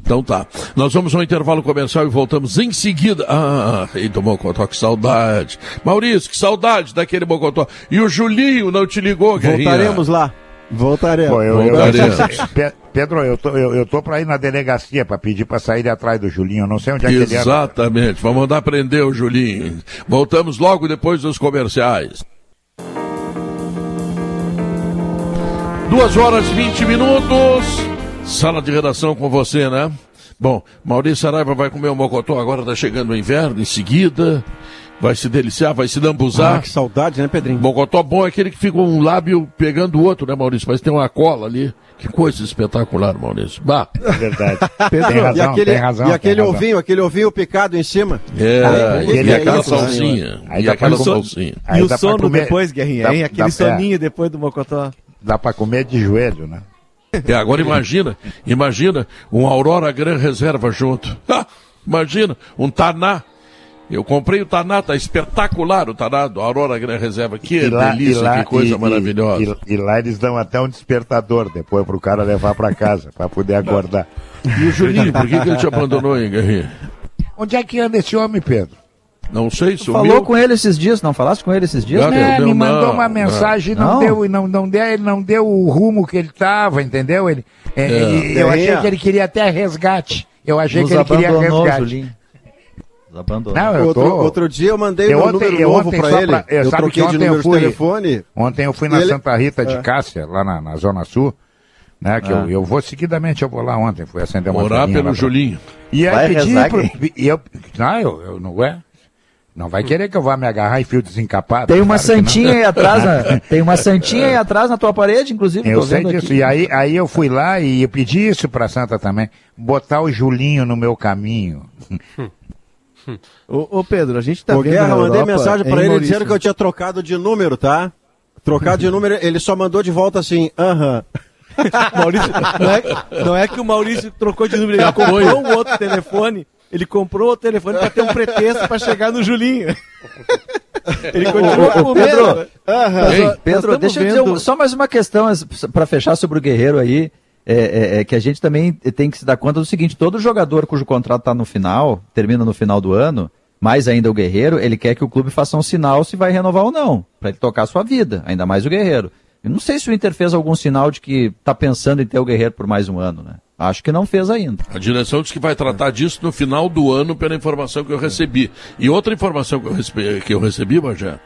Então tá. Nós vamos ao intervalo comercial e voltamos em seguida. Ah, rei do Mocotó, que saudade. Maurício, que saudade daquele Mocotó. E o Julinho não te ligou, Guerrinha? Voltaremos lá. Voltaremos. Pô, eu, eu- Voltaremos. Pe- Pedro, eu tô, eu, eu tô para ir na delegacia para pedir para sair de atrás do Julinho, eu não sei onde é que ele. Exatamente. Vamos mandar prender o Julinho. Voltamos logo depois dos comerciais. Duas horas e 20 minutos. Sala de redação com você, né? Bom, Maurício Saraiva vai comer o mocotó, agora tá chegando o inverno, em seguida. Vai se deliciar, vai se lambuzar. Ah, que saudade, né, Pedrinho? Mocotó bom é aquele que fica um lábio pegando o outro, né, Maurício? Mas tem uma cola ali. Que coisa espetacular, Maurício. Bah. É verdade. Pedro, tem razão, e aquele, tem razão. e aquele razão. ovinho, aquele ovinho picado em cima. É, Ah, e, é aquela isso, né? salsinha. Aí e aquela pra salsinha. Aí e o pra sono comer- depois, Guerrinha, dá- hein? Aquele dá- é. soninho depois do Mocotó. Dá para comer de joelho, né? É, agora imagina, imagina um Aurora Gran Reserva junto. Ah, imagina, um Taná. Eu comprei o Taná, tá espetacular o Taná do Aurora Gran Reserva. Que delícia, que coisa e- maravilhosa. E, e lá eles dão até um despertador depois pro cara levar para casa, para poder acordar. E o Julinho, por que, que ele te abandonou, hein, Guerrinha? Onde é que anda esse homem, Pedro? Não sei, sumiu. Falou com ele esses dias, não falaste com ele esses dias? Não? É, me mandou não, uma mensagem e não, Não? deu, e não, não deu, ele não deu o rumo que ele estava, entendeu? Ele, é, e- Eu achei que ele queria até resgate. Eu achei Nos que ele queria resgate. Julinho. Abandonou. Não, Outro, tô... outro dia eu mandei Eu um ontem- número eu novo só ele. pra- eu eu sabe troquei que de ontem eu número fui- de telefone. Ontem eu fui na ele- Santa Rita de É. Cássia, lá na, na Zona Sul, né? Que Ah. eu, eu vou seguidamente, eu vou lá ontem, fui acender uma Orar pelo Julinho. E aí pedi pro, e eu, não, eu, eu não é. Não vai querer que eu vá me agarrar em fio desencapado. Tem uma claro santinha aí atrás, na- tem uma santinha aí atrás na tua parede, inclusive. Eu sei disso. aqui. E aí, aí eu fui lá e eu pedi isso pra Santa também. Botar o Julinho no meu caminho. Ô, ô, Pedro, a gente tá Ô, vendo Guerra, na mandei Europa, mensagem pra hein, ele Maurício? dizendo que eu tinha trocado de número, tá? Trocado de número, ele só mandou de volta assim, aham. Maurício, não, é, não é que o Maurício trocou de número, ele comprou um outro telefone. Ele comprou o telefone pra ter um pretexto pra chegar no Julinho. Ele continua com o Pedro. Aham. Ei, Pedro, deixa eu dizer um- só mais uma questão para fechar sobre o Guerreiro aí. É, é, é que a gente também tem que se dar conta do seguinte: todo jogador cujo contrato está no final, termina no final do ano, mais ainda o Guerreiro, ele quer que o clube faça um sinal se vai renovar ou não, para ele tocar a sua vida, ainda mais o Guerreiro. Eu não sei se o Inter fez algum sinal de que está pensando em ter o Guerreiro por mais um ano, né? Acho que não fez ainda. A direção diz que vai tratar disso no final do ano, pela informação que eu recebi. E outra informação que eu recebi, que eu recebi Bajé,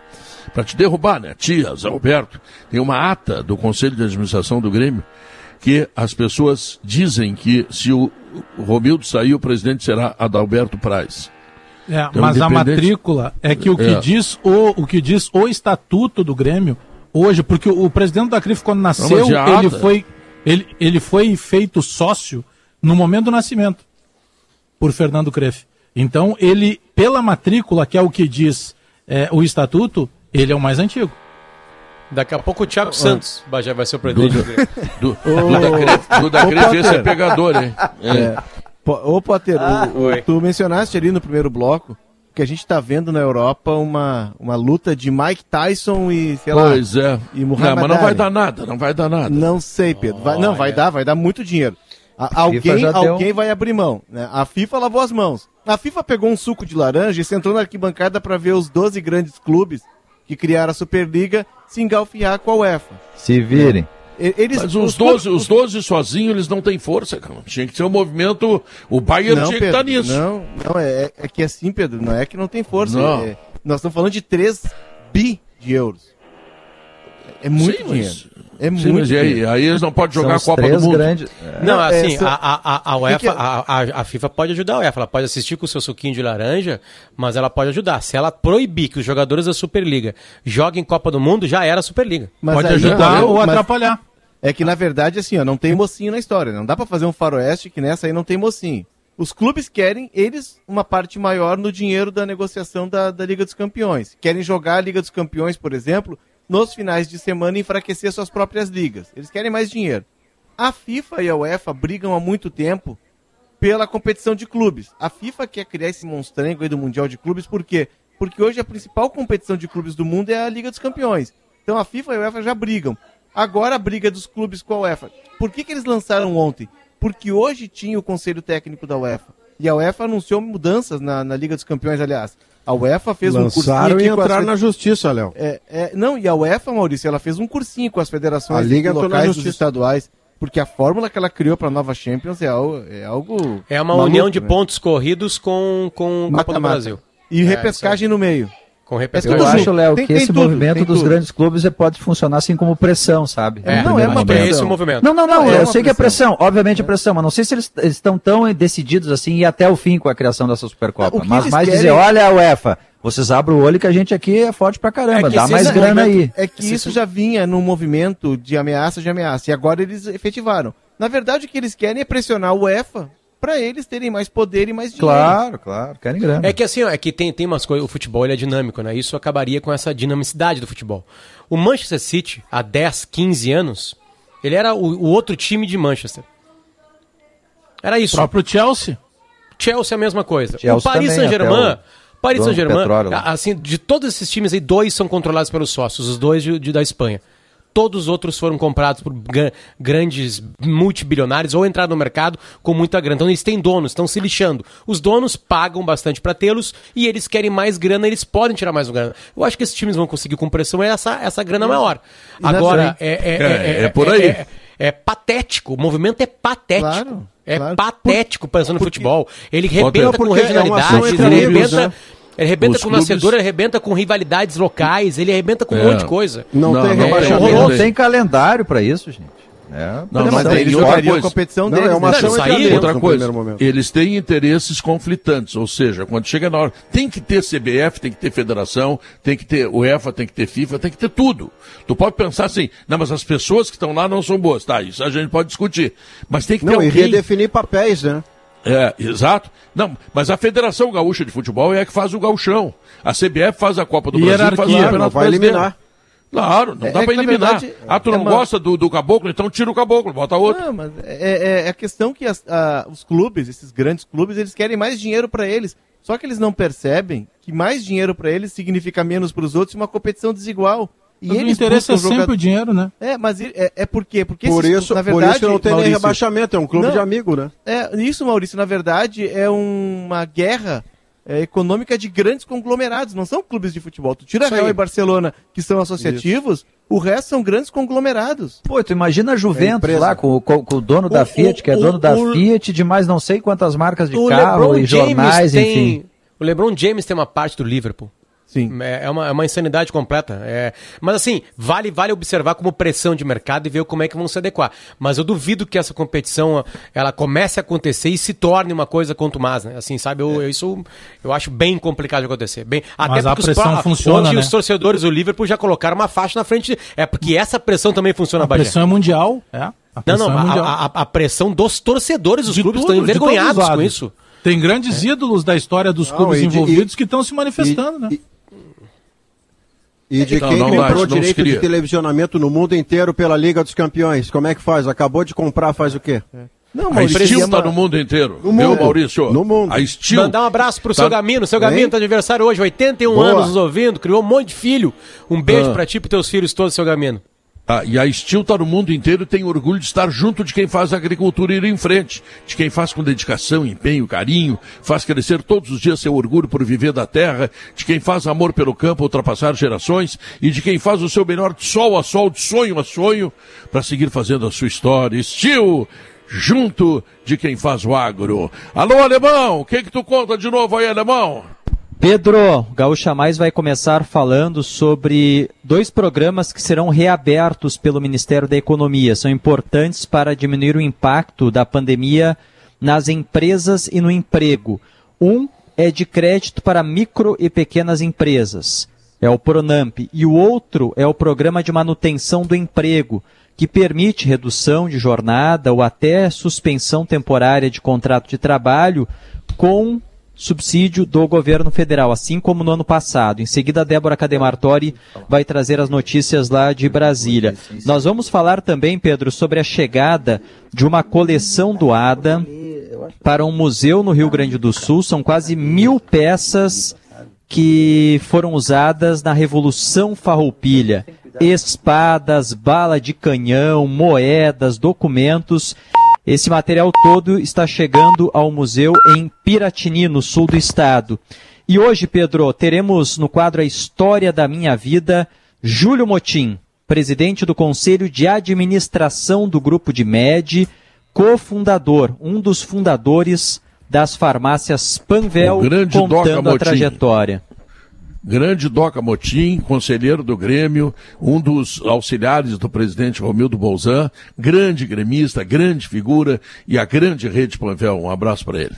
para te derrubar, né? Tias, Alberto, tem uma ata do Conselho de Administração do Grêmio que as pessoas dizem que se o, Romildo sair, o presidente será Adalberto Praz. É, Então, mas a independente- matrícula é que o que É. diz o, o que diz o estatuto do Grêmio hoje, porque o, o presidente da CRIF quando nasceu, a ele foi ele, ele foi feito sócio no momento do nascimento por Fernando Crefe. Então, ele pela matrícula, que é o que diz é, o estatuto, ele é o mais antigo. Daqui a pouco o Thiago Santos já vai ser o presidente. Do, do, da Crefê ser pegador, hein? É. Ô, Potter, ah, tu mencionaste ali no primeiro bloco que a gente está vendo na Europa uma, uma luta de Mike Tyson e, sei lá, pois é. e Muhammad não, mas não vai dar nada, não vai dar nada. Não sei, Pedro. Vai, não, vai dar, vai dar muito dinheiro. A, alguém alguém deu... vai abrir mão. Né? A FIFA lavou as mãos. A FIFA pegou um suco de laranja e sentou na arquibancada para ver os 12 grandes clubes que criaram a Superliga se engalfiar com a UEFA. Se virem. Eles, Mas os, os 12, os 12 sozinhos, eles não têm força, cara. Tinha que ser um movimento. O Bayern não, tinha Pedro, que estar nisso. Não, não é, é, que é assim, Pedro. Não é que não tem força. É, nós estamos falando de 3 bi de euros. É muito Sim, dinheiro. É Sim, muito. Mas aí, aí, eles não podem jogar a Copa do Mundo. Grandes... É. Não, assim, Essa... a, a, a UEFA, a, a, FIFA pode ajudar a UEFA. Ela pode assistir com o seu suquinho de laranja, mas ela pode ajudar. Se ela proibir que os jogadores da Superliga joguem Copa do Mundo, já era a Superliga. Mas pode ajudar ou atrapalhar. É que, na verdade, assim, ó, não tem mocinho na história. Não dá para fazer um faroeste que nessa aí não tem mocinho. Os clubes querem, eles, uma parte maior no dinheiro da negociação da, da Liga dos Campeões. Querem jogar a Liga dos Campeões, por exemplo, nos finais de semana enfraquecer suas próprias ligas. Eles querem mais dinheiro. A FIFA e a UEFA brigam há muito tempo pela competição de clubes. A FIFA quer criar esse monstrengo aí do Mundial de Clubes, por quê? Porque hoje a principal competição de clubes do mundo é a Liga dos Campeões. Então a FIFA e a UEFA já brigam. Agora a briga dos clubes com a UEFA. Por que, que eles lançaram ontem? Porque hoje tinha o Conselho Técnico da UEFA. E a UEFA anunciou mudanças na, na Liga dos Campeões, aliás. A UEFA fez Lançaram um cursinho. e entraram na justiça, Léo. É, é, não, e a UEFA, Maurício, ela fez um cursinho com as federações a Liga locais dos estaduais. Porque a fórmula que ela criou para a nova Champions é algo. É, algo é uma maluco, união de né? pontos corridos com, com Mata, Copa do Brasil. E é, repescagem no meio. Com repescagem. Eu acho, Léo, que esse tudo, movimento dos tudo. grandes clubes pode funcionar assim como pressão, sabe? É, não é uma pressão. É esse o movimento. Não, não, não. É eu sei pressão. que é pressão, obviamente é pressão, mas não sei se eles estão tão decididos assim e até o fim com a criação dessa Supercopa. Mas mais querem... dizer, olha a UEFA, vocês abrem o olho que a gente aqui é forte pra caramba, é dá mais grana aí. É que isso já vinha num movimento de ameaça de ameaça, e agora eles efetivaram. Na verdade, o que eles querem é pressionar a UEFA para eles terem mais poder e mais dinheiro. Claro, claro, querem grana. É que assim, ó, é que tem, tem umas coisas, o futebol ele é dinâmico, né? Isso acabaria com essa dinamicidade do futebol. O Manchester City, há 10, 15 anos, ele era o, o outro time de Manchester. Era isso. O próprio Chelsea. Chelsea é a mesma coisa. Chelsea o Paris Saint-Germain, Paris Saint-Germain, assim, de todos esses times aí, dois são controlados pelos sócios, os dois de, de da Espanha. Todos os outros foram comprados por grandes multibilionários ou entraram no mercado com muita grana. Então eles têm donos, estão se lixando. Os donos pagam bastante para tê-los e eles querem mais grana, eles podem tirar mais grana. Eu acho que esses times vão conseguir com pressão essa, essa grana maior. Agora, é, é, é, é, por aí. É, patético, o movimento é patético. Claro, é claro. patético pensando no futebol. Ele rebenta com regionalidades, ele rebenta. Né? Ele arrebenta Os com clubes... nascedor, ele arrebenta com rivalidades locais, ele arrebenta com é. um monte de coisa. Não, não tem não, rebaixamento. Não, tem calendário para isso, gente. É, não, mas eles jogariam a competição não, deles. É uma né? ação aí, outra coisa. Eles têm interesses conflitantes, ou seja, quando chega na hora, tem que ter CBF, tem que ter federação, tem que ter UEFA, tem que ter FIFA, tem que ter tudo. Tu pode pensar assim, não, mas as pessoas que estão lá não são boas, tá? Isso a gente pode discutir. Mas tem que ter não, alguém... e redefinir papéis, né? É, exato. Não, mas a Federação Gaúcha de Futebol é a que faz o gauchão. A CBF faz a Copa do Brasil e faz o Campeonato vai eliminar. Claro, não é, dá é pra eliminar. Verdade, ah, tu é não uma... gosta do, do caboclo, então tira o caboclo, bota outro. Não, mas é, é, é a questão que as, a, os clubes, esses grandes clubes, eles querem mais dinheiro para eles. Só que eles não percebem que mais dinheiro para eles significa menos para os outros e uma competição desigual. E mas eles o interesse é sempre jogador... o dinheiro, né? É, mas é, é por quê? Porque por isso, na verdade, por isso não tem Maurício, nem rebaixamento, é um clube não, de amigo, né? É, isso, Maurício, na verdade, é uma guerra é, econômica de grandes conglomerados, não são clubes de futebol. Tu tira Real e Barcelona, que são associativos, isso. o resto são grandes conglomerados. Pô, tu imagina a Juventus é lá, com, com, com, o dono o, da Fiat, que é o, dono da Fiat, de mais não sei quantas marcas de carro e jornais, tem, enfim. O LeBron James tem uma parte do Liverpool. Sim. É, é uma, é uma insanidade completa. É... Mas assim, vale, vale observar como pressão de mercado e ver como é que vão se adequar. Mas eu duvido que essa competição ela comece a acontecer e se torne uma coisa quanto mais, né? Assim, sabe? Eu, é. eu isso eu acho bem complicado de acontecer. Bem, até Mas a pressão os, funciona, Hoje né? os torcedores do Liverpool já colocaram uma faixa na frente. É porque essa pressão também funciona, A pressão é mundial, é. não, não, é a, a, a, pressão dos torcedores dos de clubes tudo, estão envergonhados com isso. Tem grandes é. ídolos da história dos não, clubes envolvidos e, que estão se manifestando, e, né? E de não, quem não comprou direito de televisionamento no mundo inteiro pela Liga dos Campeões? Como é que faz? Acabou de comprar, faz o quê? Não, a Steel está no mundo inteiro. No Meu mundo. Maurício? No mundo. A Steel... Mandar um abraço pro Tá- seu Gamino. Seu? Gamino tá aniversário hoje, 81 Boa. anos nos ouvindo, criou um monte de filho. Um beijo Ah. pra ti e pros teus filhos todos, seu Gamino. Ah, e a Steel está no mundo inteiro e tem orgulho de estar junto de quem faz a agricultura ir em frente, de quem faz com dedicação, empenho, carinho, faz crescer todos os dias seu orgulho por viver da terra, de quem faz amor pelo campo, ultrapassar gerações e de quem faz o seu melhor de sol a sol, de sonho a sonho, para seguir fazendo a sua história. Steel, junto de quem faz o agro. Alô, alemão, o que que tu conta de novo aí, alemão? Pedro, Gaúcha Mais vai começar falando sobre dois programas que serão reabertos pelo Ministério da Economia. São importantes para diminuir o impacto da pandemia nas empresas e no emprego. Um é de crédito para micro e pequenas empresas, é o Pronamp, e o outro é o Programa de Manutenção do Emprego, que permite redução de jornada ou até suspensão temporária de contrato de trabalho com subsídio do governo federal, assim como no ano passado. Em seguida, a Débora Cademartori vai trazer as notícias lá de Brasília. Nós vamos falar também, Pedro, sobre a chegada de uma coleção doada para um museu no Rio Grande do Sul. São quase mil peças que foram usadas na Revolução Farroupilha. Espadas, bala de canhão, moedas, documentos. Esse material todo está chegando ao museu em Piratini, no sul do estado. E hoje, Pedro, teremos no quadro A História da Minha Vida, Júlio Motim, presidente do Conselho de Administração do Grupo de MED, cofundador, um dos fundadores das farmácias Panvel, contando a trajetória. Grande Doca Motim, conselheiro do Grêmio, um dos auxiliares do presidente Romildo Bolzan, grande gremista, grande figura e a grande rede Panvel. Um abraço para ele.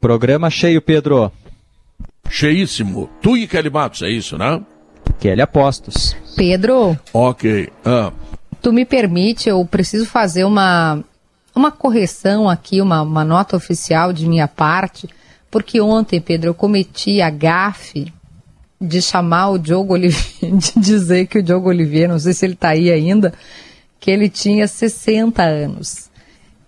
Programa cheio, Pedro. Cheíssimo. Tu e Kelly Matos, é isso, né? Kelly Apostos. Pedro, Ok. Ah, tu me permite, eu preciso fazer uma, uma correção aqui, uma, uma nota oficial de minha parte, porque ontem, Pedro, eu cometi a gafe de chamar o Diogo Olivier, de dizer que o Diogo Olivier, não sei se ele está aí ainda, que ele tinha 60 anos.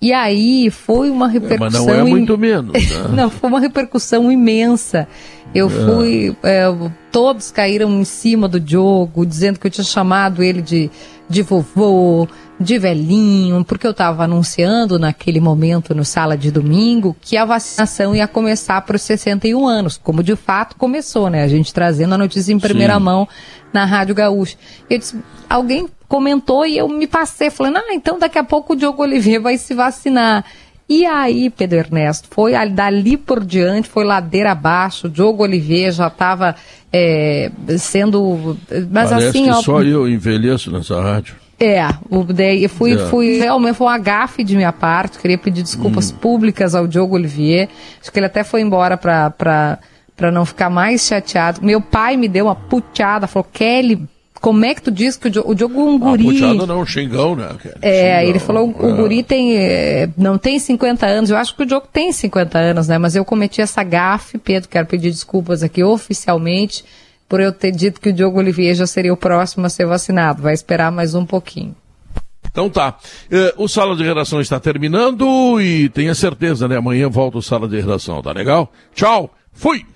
E aí foi uma repercussão. mas não é im- muito menos. Né? Não, foi uma repercussão imensa. Eu fui. é, todos caíram em cima do Diogo, dizendo que eu tinha chamado ele de, de vovô, de velhinho, porque eu estava anunciando naquele momento no sala de domingo que a vacinação ia começar para os 61 anos, como de fato começou, né? A gente trazendo a notícia em primeira Sim. mão na Rádio Gaúcha. Eu disse, alguém comentou e eu me passei, falando, ah, então daqui a pouco o Diogo Oliveira vai se vacinar. E aí, Pedro Ernesto, foi ali- dali por diante, foi ladeira abaixo, o Diogo Oliveira já estava sendo. Mas Parece assim, que ó. só eu envelheço nessa rádio. É, o, daí eu fui, É. fui realmente foi um agafe de minha parte, queria pedir desculpas Hum. públicas ao Diogo Olivier. Acho que ele até foi embora para não ficar mais chateado. Meu pai me deu uma puteada, falou: "Kelly, como é que tu diz que o Diogo, o Diogo é um Ah, guri?" puxada não, xingão, né? É, Xingão. ele falou, o É. guri tem, eh, não tem 50 anos, eu acho que o Diogo tem 50 anos, né, mas eu cometi essa gafe, Pedro, quero pedir desculpas aqui oficialmente, por eu ter dito que o Diogo Olivier já seria o próximo a ser vacinado, vai esperar mais um pouquinho. Então tá. Eh, o Sala de Redação está terminando e tenha certeza, né? Amanhã volta o Sala de Redação, tá legal? Tchau, fui!